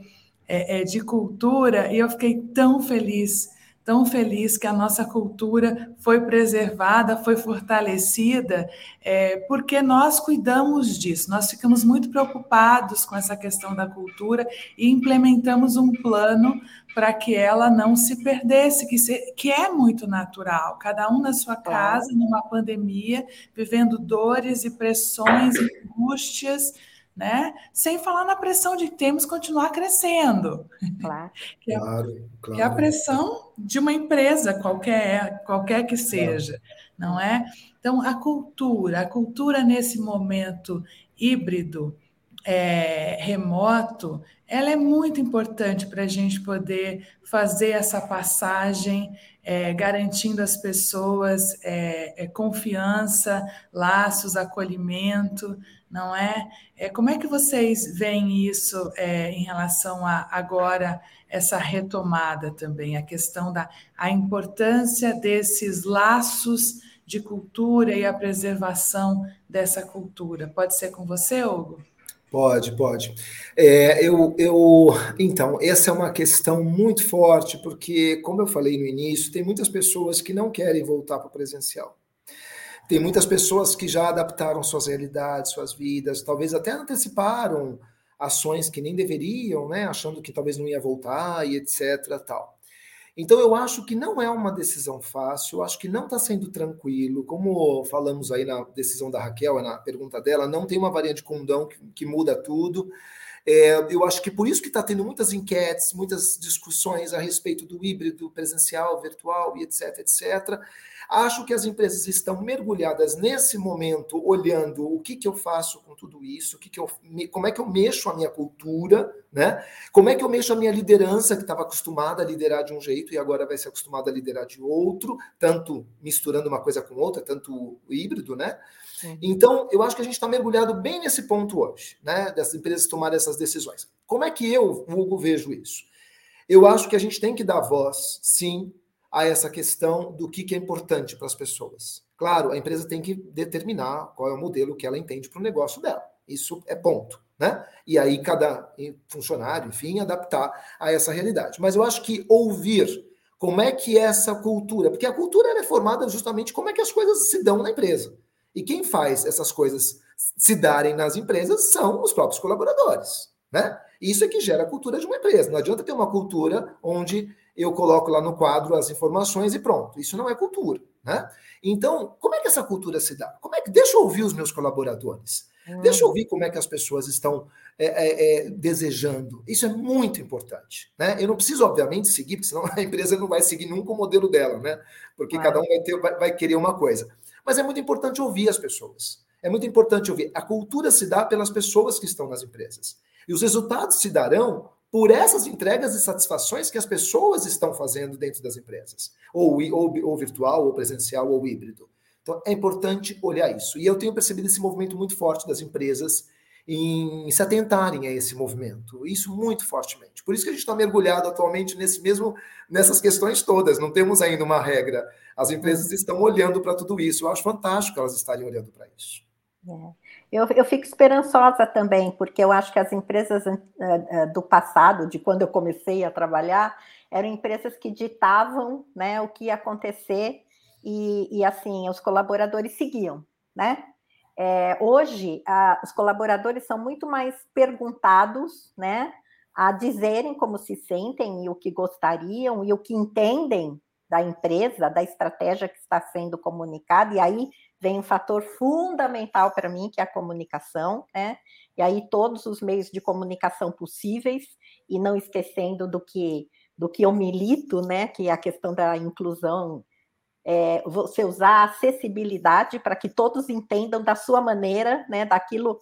é, é de cultura e eu fiquei tão feliz tão feliz que a nossa cultura foi preservada, foi fortalecida, é, porque nós cuidamos disso, nós ficamos muito preocupados com essa questão da cultura e implementamos um plano para que ela não se perdesse, que, se, que é muito natural, cada um na sua casa, numa pandemia, vivendo dores e pressões e angústias né? Sem falar na pressão de termos continuar crescendo. Claro. que, é, claro, claro. que é a pressão de uma empresa qualquer, qualquer que seja, claro. não é? Então, a cultura, a cultura nesse momento híbrido, é, remoto, ela é muito importante para a gente poder fazer essa passagem, é, garantindo às pessoas é, é confiança, laços, acolhimento, não é? é? Como é que vocês veem isso é, em relação a agora essa retomada também, a questão da a importância desses laços de cultura e a preservação dessa cultura? Pode ser com você, Hugo? Pode, pode. É, eu, eu, então, essa é uma questão muito forte, porque, como eu falei no início, tem muitas pessoas que não querem voltar para o presencial. Tem muitas pessoas que já adaptaram suas realidades, suas vidas, talvez até anteciparam ações que nem deveriam, né, achando que talvez não ia voltar e etc. tal. Então eu acho que não é uma decisão fácil, acho que não está sendo tranquilo. Como falamos aí na decisão da Raquel, na pergunta dela, não tem uma variante condão que, que muda tudo. É, eu acho que por isso que está tendo muitas enquetes, muitas discussões a respeito do híbrido, presencial, virtual e etc, etc. Acho que as empresas estão mergulhadas nesse momento, olhando o que, que eu faço com tudo isso, o que, que eu, como é que eu mexo a minha cultura, né? Como é que eu mexo a minha liderança, que estava acostumada a liderar de um jeito e agora vai ser acostumada a liderar de outro, tanto misturando uma coisa com outra, tanto híbrido, né? Então, eu acho que a gente está mergulhado bem nesse ponto hoje, né? Das empresas tomarem essas decisões. Como é que eu, Hugo, vejo isso? Eu acho que a gente tem que dar voz, sim, a essa questão do que, que é importante para as pessoas. Claro, a empresa tem que determinar qual é o modelo que ela entende para o negócio dela. Isso é ponto. Né? E aí cada funcionário, enfim, adaptar a essa realidade. Mas eu acho que ouvir como é que é essa cultura, porque a cultura é formada justamente como é que as coisas se dão na empresa. E quem faz essas coisas se darem nas empresas são os próprios colaboradores, né? Isso é que gera a cultura de uma empresa. Não adianta ter uma cultura onde eu coloco lá no quadro as informações e pronto. Isso não é cultura, né? Então, como é que essa cultura se dá? Como é que deixa eu ouvir os meus colaboradores? Deixa eu ouvir como é que as pessoas estão é, é, é, desejando. Isso é muito importante. Né? Eu não preciso, obviamente, seguir, porque senão a empresa não vai seguir nunca o modelo dela, né? Porque cada um vai, ter, vai, vai querer uma coisa. Mas é muito importante ouvir as pessoas. É muito importante ouvir. A cultura se dá pelas pessoas que estão nas empresas. E os resultados se darão por essas entregas e satisfações que as pessoas estão fazendo dentro das empresas, ou, ou, ou virtual, ou presencial, ou híbrido. Então é importante olhar isso. E eu tenho percebido esse movimento muito forte das empresas em se atentarem a esse movimento, isso muito fortemente. Por isso que a gente está mergulhado atualmente nesse mesmo, nessas questões todas. Não temos ainda uma regra. As empresas estão olhando para tudo isso. Eu acho fantástico elas estarem olhando para isso. É. Eu, eu fico esperançosa também, porque eu acho que as empresas uh, uh, do passado, de quando eu comecei a trabalhar, eram empresas que ditavam né, o que ia acontecer e, e assim, os colaboradores seguiam, né? É, hoje, a, os colaboradores são muito mais perguntados, né? A dizerem como se sentem e o que gostariam e o que entendem da empresa, da estratégia que está sendo comunicada, e aí vem um fator fundamental para mim, que é a comunicação, né? E aí todos os meios de comunicação possíveis, e não esquecendo do que do que eu milito, né? Que é a questão da inclusão, é, você usar a acessibilidade para que todos entendam da sua maneira, né? Daquilo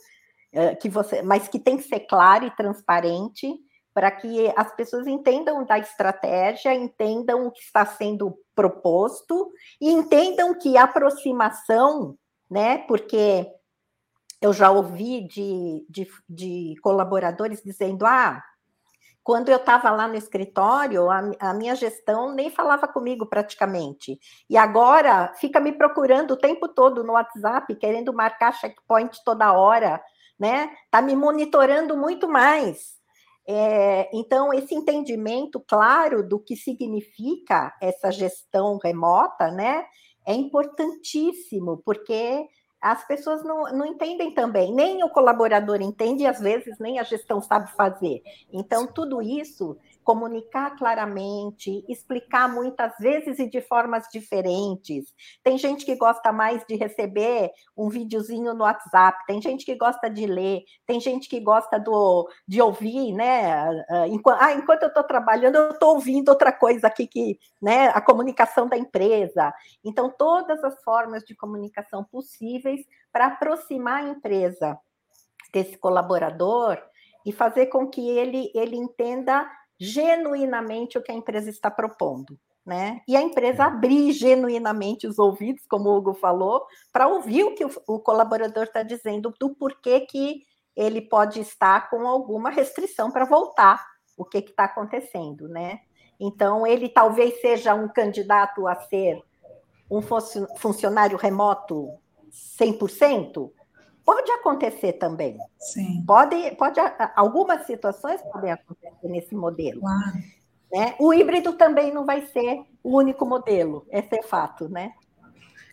é, que você, mas que tem que ser claro e transparente para que as pessoas entendam da estratégia, entendam o que está sendo proposto e entendam que a aproximação, né? Porque eu já ouvi de, de, de colaboradores dizendo: ah, quando eu estava lá no escritório, a, a, minha gestão nem falava comigo praticamente. E agora fica me procurando o tempo todo no WhatsApp, querendo marcar checkpoint toda hora, né? Está me monitorando muito mais. É, então, esse entendimento claro do que significa essa gestão remota, né, é importantíssimo, porque as pessoas não, não entendem também, nem o colaborador entende, e às vezes nem a gestão sabe fazer. Então, tudo isso comunicar claramente, explicar muitas vezes e de formas diferentes. Tem gente que gosta mais de receber um videozinho no WhatsApp, tem gente que gosta de ler, tem gente que gosta do, de ouvir, né? Ah, enquanto, ah, enquanto eu estou trabalhando, eu estou ouvindo outra coisa aqui que, né? A comunicação da empresa. Então, todas as formas de comunicação possíveis para aproximar a empresa desse colaborador e fazer com que ele, ele entenda genuinamente o que a empresa está propondo. Né? E a empresa abrir genuinamente os ouvidos, como o Hugo falou, para ouvir o que o, o colaborador está dizendo, do porquê que ele pode estar com alguma restrição para voltar, o que está acontecendo, né? Então, ele talvez seja um candidato a ser um funcionário remoto 100%, Pode acontecer também. Sim. Pode, pode, algumas situações podem acontecer nesse modelo. Claro. Né? O híbrido também não vai ser o único modelo, esse é fato, né?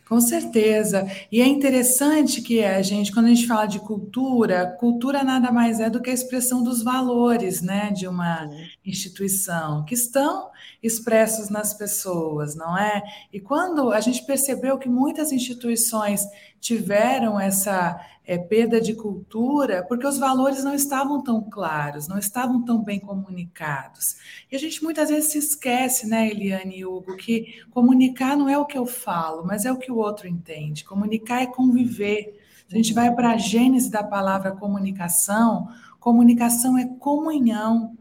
Com certeza. E é interessante que a gente, quando a gente fala de cultura, cultura nada mais é do que a expressão dos valores, né, de uma instituição, que estão expressos nas pessoas, não é? E quando a gente percebeu que muitas instituições tiveram essa é, perda de cultura, porque os valores não estavam tão claros, não estavam tão bem comunicados. E a gente muitas vezes se esquece, né, Eliane e Hugo, que comunicar não é o que eu falo, mas é o que o outro entende. Comunicar é conviver. A gente vai para a gênese da palavra comunicação, comunicação é comunhão.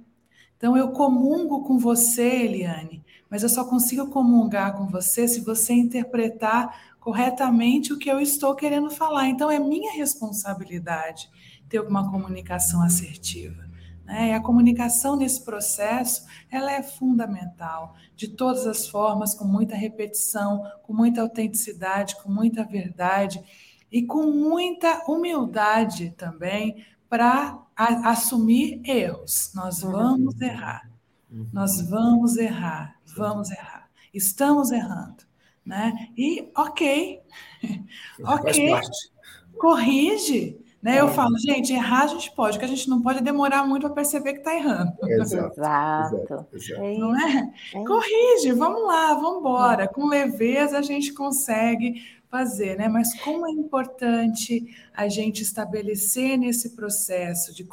Então, eu comungo com você, Eliane, mas eu só consigo comungar com você se você interpretar corretamente o que eu estou querendo falar. Então, é minha responsabilidade ter uma comunicação assertiva. Né? E a comunicação nesse processo ela é fundamental, de todas as formas, com muita repetição, com muita autenticidade, com muita verdade e com muita humildade também para assumir erros. Nós uhum. vamos errar, nós vamos errar, vamos errar, estamos errando né? E ok, ok, corrige. Né? Eu é. falo, gente, errar a gente pode, o que a gente não pode é demorar muito para perceber que está errando. Exato. exato, exato. Não é? é? Corrige, vamos lá, vamos embora. Com leveza a gente consegue fazer, né? Mas como é importante a gente estabelecer nesse processo de,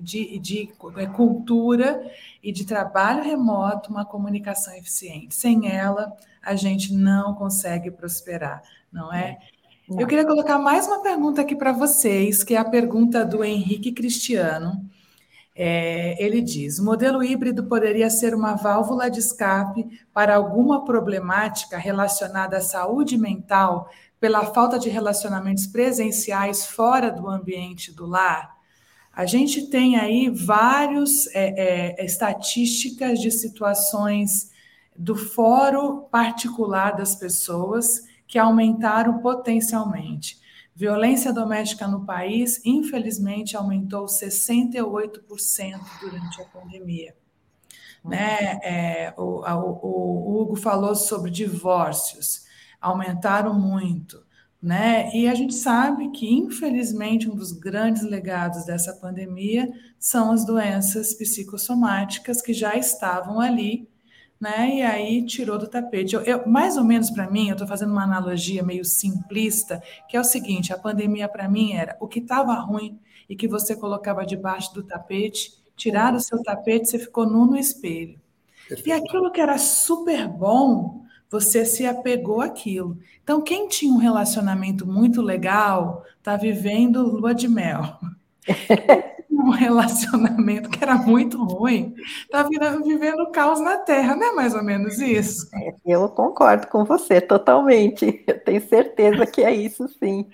de, de é, cultura e de trabalho remoto uma comunicação eficiente. Sem ela, a gente não consegue prosperar, não é? Não. Eu queria colocar mais uma pergunta aqui para vocês, que é a pergunta do Henrique Cristiano. É, ele diz: o modelo híbrido poderia ser uma válvula de escape para alguma problemática relacionada à saúde mental pela falta de relacionamentos presenciais fora do ambiente do lar? A gente tem aí várias é, é, estatísticas de situações do fórum particular das pessoas que aumentaram potencialmente. Violência doméstica no país, infelizmente, aumentou 68% durante a pandemia. Né? É, o, o, o Hugo falou sobre divórcios aumentaram muito. Né? E a gente sabe que, infelizmente, um dos grandes legados dessa pandemia são as doenças psicossomáticas que já estavam ali, né? E aí tirou do tapete. Eu, eu mais ou menos para mim, eu estou fazendo uma analogia meio simplista, que é o seguinte: a pandemia para mim era o que estava ruim e que você colocava debaixo do tapete, tiraram o seu tapete, você ficou nu no espelho. E aquilo que era super bom, você se apegou àquilo. Então, quem tinha um relacionamento muito legal, está vivendo lua de mel. um relacionamento que era muito ruim, está vivendo caos na Terra, não é mais ou menos isso? É, eu concordo com você totalmente. Eu tenho certeza que é isso, sim.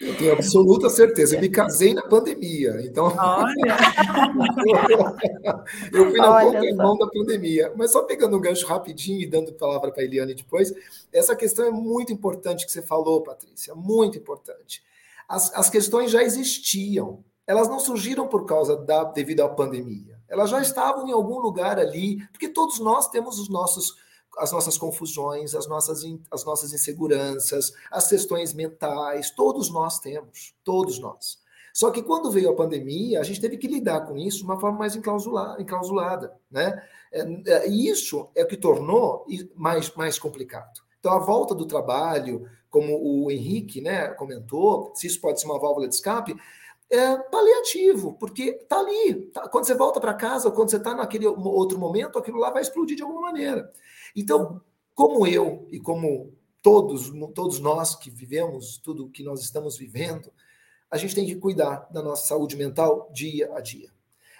Eu tenho absoluta certeza. Eu me casei na pandemia, então. Olha! eu fui na boca mão da pandemia. Mas só pegando um gancho rapidinho e dando palavra para a Eliane depois, essa questão é muito importante que você falou, Patrícia, muito importante. As, as questões já existiam, elas não surgiram por causa da devido à pandemia. Elas já estavam em algum lugar ali, porque todos nós temos os nossos as nossas confusões, as nossas, as nossas inseguranças, as questões mentais, todos nós temos, todos nós. Só que quando veio a pandemia, a gente teve que lidar com isso de uma forma mais enclausulada, né? É, é, e isso é o que tornou mais, mais complicado. Então, a volta do trabalho, como o Henrique né, comentou, se isso pode ser uma válvula de escape, é paliativo, porque está ali. Tá, quando você volta para casa, ou quando você está naquele outro momento, aquilo lá vai explodir de alguma maneira. Então, como eu e como todos, todos nós que vivemos tudo que nós estamos vivendo, a gente tem que cuidar da nossa saúde mental dia a dia.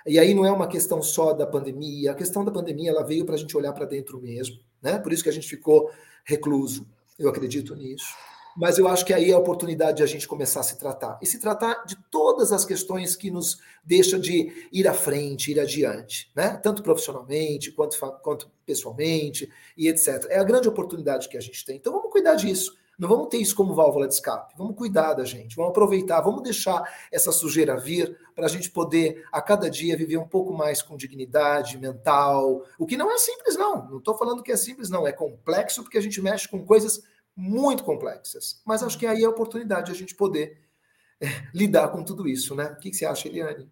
E aí não é uma questão só da pandemia, a questão da pandemia ela veio para a gente olhar para dentro mesmo, né? Por isso que a gente ficou recluso. Eu acredito nisso mas eu acho que aí é a oportunidade de a gente começar a se tratar. E se tratar de todas as questões que nos deixam de ir à frente, ir adiante, né? Tanto profissionalmente, quanto, quanto pessoalmente, e etc. É a grande oportunidade que a gente tem. Então vamos cuidar disso. Não vamos ter isso como válvula de escape. Vamos cuidar da gente, vamos aproveitar, vamos deixar essa sujeira vir para a gente poder, a cada dia, viver um pouco mais com dignidade mental. O que não é simples, não. Não estou falando que é simples, não. É complexo porque a gente mexe com coisas muito complexas. Mas acho que aí é a oportunidade de a gente poder é, lidar com tudo isso, né? O que, que você acha, Eliane?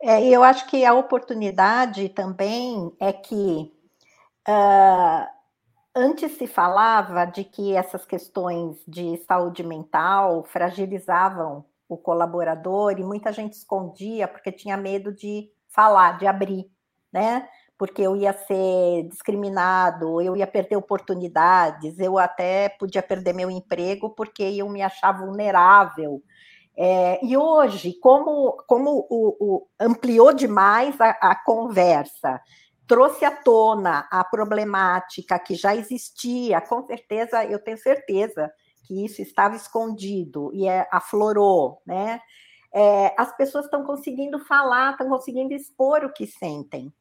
É, eu acho que a oportunidade também é que uh, antes se falava de que essas questões de saúde mental fragilizavam o colaborador e muita gente escondia porque tinha medo de falar, de abrir, né? Porque eu ia ser discriminado, eu ia perder oportunidades, eu até podia perder meu emprego porque eu me achar vulnerável. É, e hoje, como, como o, o ampliou demais a, a conversa, trouxe à tona a problemática que já existia, com certeza, eu tenho certeza que isso estava escondido e é, aflorou, né? É, as pessoas estão conseguindo falar, estão conseguindo expor o que sentem.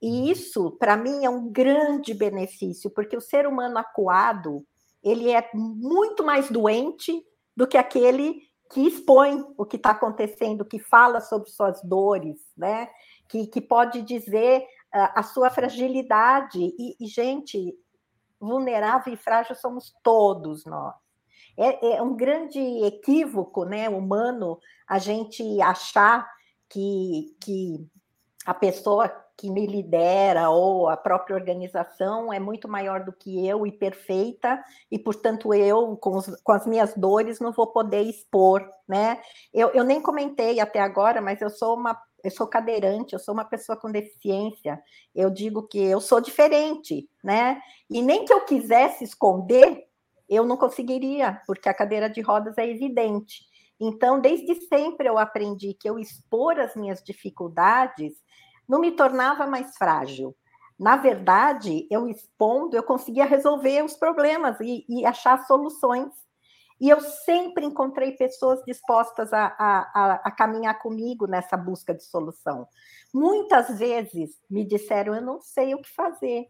E isso, para mim, é um grande benefício, porque o ser humano acuado, ele é muito mais doente do que aquele que expõe o que está acontecendo, que fala sobre suas dores, né? que, que pode dizer uh, a sua fragilidade. E, e, gente, vulnerável e frágil somos todos nós. É, é um grande equívoco né, humano a gente achar que, que a pessoa que me lidera ou a própria organização é muito maior do que eu e perfeita, e portanto eu, com, os, com as minhas dores, não vou poder expor, né? Eu, eu nem comentei até agora, mas eu sou uma eu sou cadeirante, eu sou uma pessoa com deficiência, eu digo que eu sou diferente, né? E nem que eu quisesse esconder, eu não conseguiria, porque a cadeira de rodas é evidente. Então, desde sempre eu aprendi que eu expor as minhas dificuldades não me tornava mais frágil. Na verdade, eu expondo, eu conseguia resolver os problemas e, e achar soluções. E eu sempre encontrei pessoas dispostas a, a, a, caminhar comigo nessa busca de solução. Muitas vezes me disseram: Eu não sei o que fazer,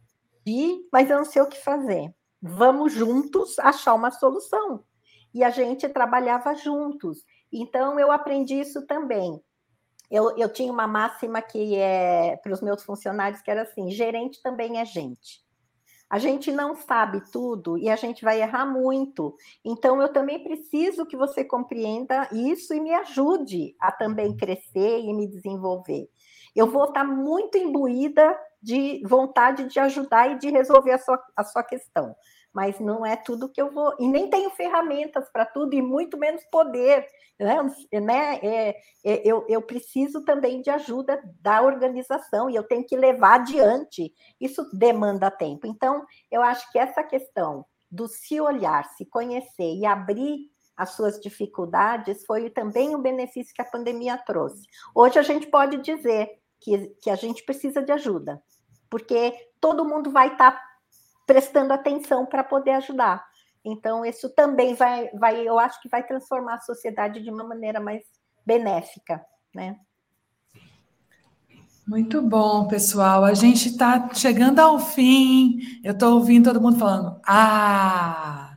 e, mas eu não sei o que fazer. Vamos juntos achar uma solução. E a gente trabalhava juntos. Então, eu aprendi isso também eu, eu tinha uma máxima que é para os meus funcionários que era assim: gerente também é gente. A gente não sabe tudo e a gente vai errar muito. Então, eu também preciso que você compreenda isso e me ajude a também crescer e me desenvolver. Eu vou estar muito imbuída de vontade de ajudar e de resolver a sua, a sua questão. Mas não é tudo que eu vou. E nem tenho ferramentas para tudo, e muito menos poder. Né? né? É, é, eu, eu preciso também de ajuda da organização e eu tenho que levar adiante. Isso demanda tempo. Então, eu acho que essa questão do se olhar, se conhecer e abrir as suas dificuldades foi também o benefício que a pandemia trouxe. Hoje a gente pode dizer que, que a gente precisa de ajuda, porque todo mundo vai estar tá prestando atenção para poder ajudar. Então, isso também vai, vai, eu acho que vai transformar a sociedade de uma maneira mais benéfica, né? Muito bom, pessoal. A gente está chegando ao fim. Eu estou ouvindo todo mundo falando, ah!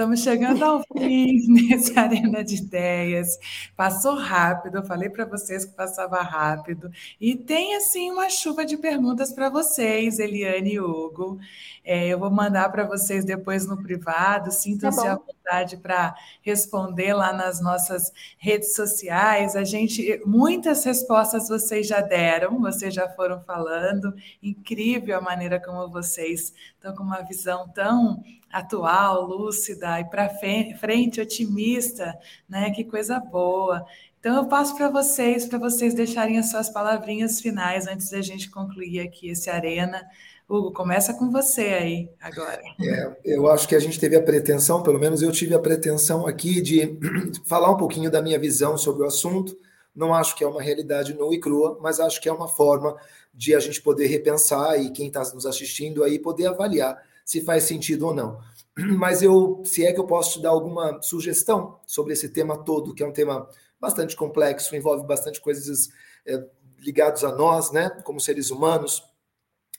Estamos chegando ao fim nessa arena de ideias. Passou rápido, eu falei para vocês que passava rápido. E tem, assim, uma chuva de perguntas para vocês, Eliane e Hugo. É, eu vou mandar para vocês depois no privado. Sintam-se tá à vontade para responder lá nas nossas redes sociais. A gente, muitas respostas vocês já deram, vocês já foram falando. Incrível a maneira como vocês estão com uma visão tão atual, lúcida e para frente, otimista, né? Que coisa boa. Então eu passo para vocês, para vocês deixarem as suas palavrinhas finais antes da gente concluir aqui esse arena. Hugo, começa com você aí agora. É, eu acho que a gente teve a pretensão, pelo menos eu tive a pretensão aqui de falar um pouquinho da minha visão sobre o assunto. Não acho que é uma realidade nua e crua, mas acho que é uma forma de a gente poder repensar e quem está nos assistindo aí poder avaliar se faz sentido ou não. Mas eu, se é que eu posso te dar alguma sugestão sobre esse tema todo, que é um tema bastante complexo, envolve bastante coisas é, ligadas a nós, né, como seres humanos.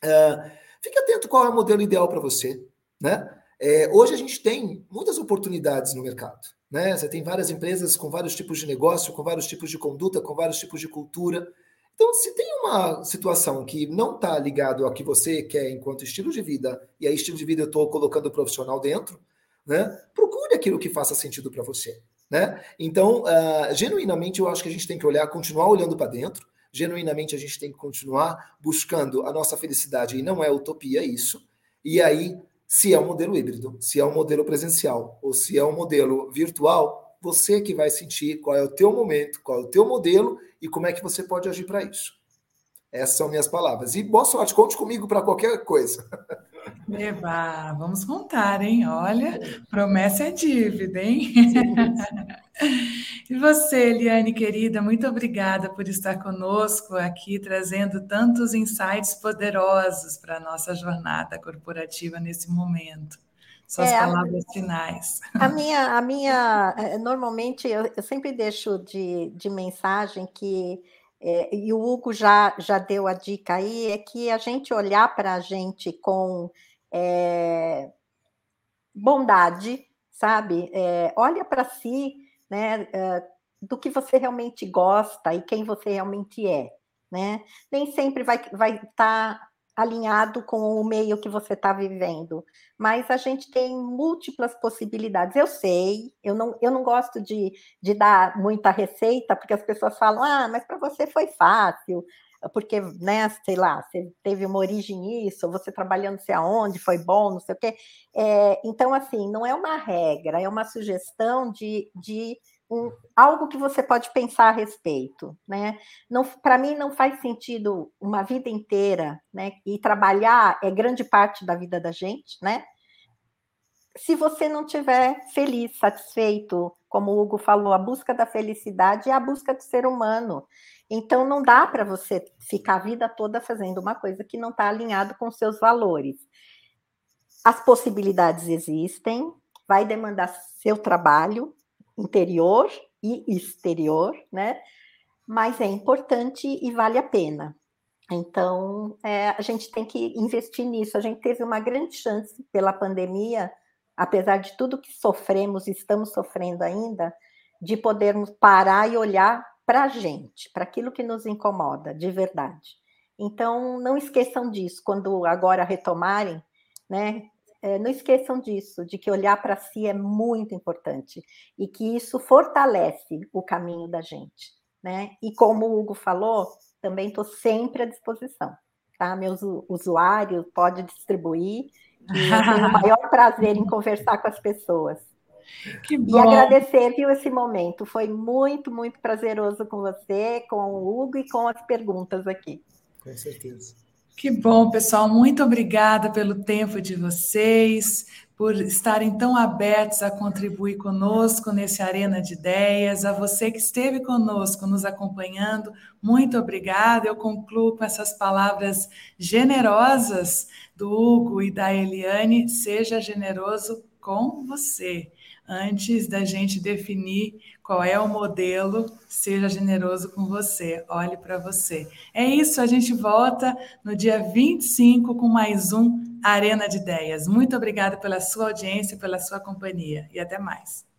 É, fique atento qual é o modelo ideal para você, né? É, hoje a gente tem muitas oportunidades no mercado, né? Você tem várias empresas com vários tipos de negócio, com vários tipos de conduta, com vários tipos de cultura. Então, se tem uma situação que não está ligado ao que você quer enquanto estilo de vida, e aí estilo de vida eu estou colocando o profissional dentro, né? Procure aquilo que faça sentido para você, né? Então, uh, genuinamente, eu acho que a gente tem que olhar, continuar olhando para dentro. Genuinamente, a gente tem que continuar buscando a nossa felicidade, e não é utopia isso. E aí, se é um modelo híbrido, se é um modelo presencial, ou se é um modelo virtual, você que vai sentir qual é o teu momento, qual é o teu modelo e como é que você pode agir para isso. Essas são minhas palavras. E boa sorte, conte comigo para qualquer coisa. Eva, vamos contar, hein? Olha, promessa é dívida, hein? e você, Eliane, querida, muito obrigada por estar conosco aqui, trazendo tantos insights poderosos para a nossa jornada corporativa nesse momento. Suas é, palavras finais. A minha, a minha é, normalmente, eu, eu sempre deixo de, de mensagem que é, e o Hugo já, já deu a dica aí, é que a gente olhar para a gente com é, bondade, sabe? É, olha para si, né? É, do que você realmente gosta e quem você realmente é, né? Nem sempre vai estar vai tá alinhado com o meio que você está vivendo. Mas a gente tem múltiplas possibilidades. Eu sei, eu não, eu não gosto de, de dar muita receita, porque as pessoas falam, ah, mas para você foi fácil, porque, né, sei lá, você teve uma origem nisso, você trabalhando sei aonde, foi bom, não sei o quê. É, então, assim, não é uma regra, é uma sugestão de, de um, algo que você pode pensar a respeito, né? Não, para mim não faz sentido uma vida inteira, né? E trabalhar é grande parte da vida da gente, né? Se você não tiver feliz, satisfeito, como o Hugo falou, a busca da felicidade é a busca do ser humano. Então não dá para você ficar a vida toda fazendo uma coisa que não está alinhado com seus valores. As possibilidades existem, vai demandar seu trabalho, interior e exterior, né? Mas é importante e vale a pena. Então, é, a gente tem que investir nisso. A gente teve uma grande chance pela pandemia, apesar de tudo que sofremos, estamos sofrendo ainda, de podermos parar e olhar para a gente, para aquilo que nos incomoda de verdade. Então, não esqueçam disso quando agora retomarem, né? É, não esqueçam disso, de que olhar para si é muito importante e que isso fortalece o caminho da gente, né? E como o Hugo falou, também estou sempre à disposição, tá? Meus usuários pode distribuir e eu tenho o maior prazer em conversar com as pessoas. Que bom. E agradecer, viu, esse momento. Foi muito, muito prazeroso com você, com o Hugo e com as perguntas aqui. Com certeza. Que bom, pessoal. Muito obrigada pelo tempo de vocês, por estarem tão abertos a contribuir conosco nesse Arena de Ideias. A você que esteve conosco, nos acompanhando, muito obrigada. Eu concluo com essas palavras generosas do Hugo e da Eliane. Seja generoso com você antes da gente definir qual é o modelo, seja generoso com você, olhe para você. É isso, a gente volta no dia 25 com mais um Arena de Ideias. Muito obrigada pela sua audiência, pela sua companhia e até mais.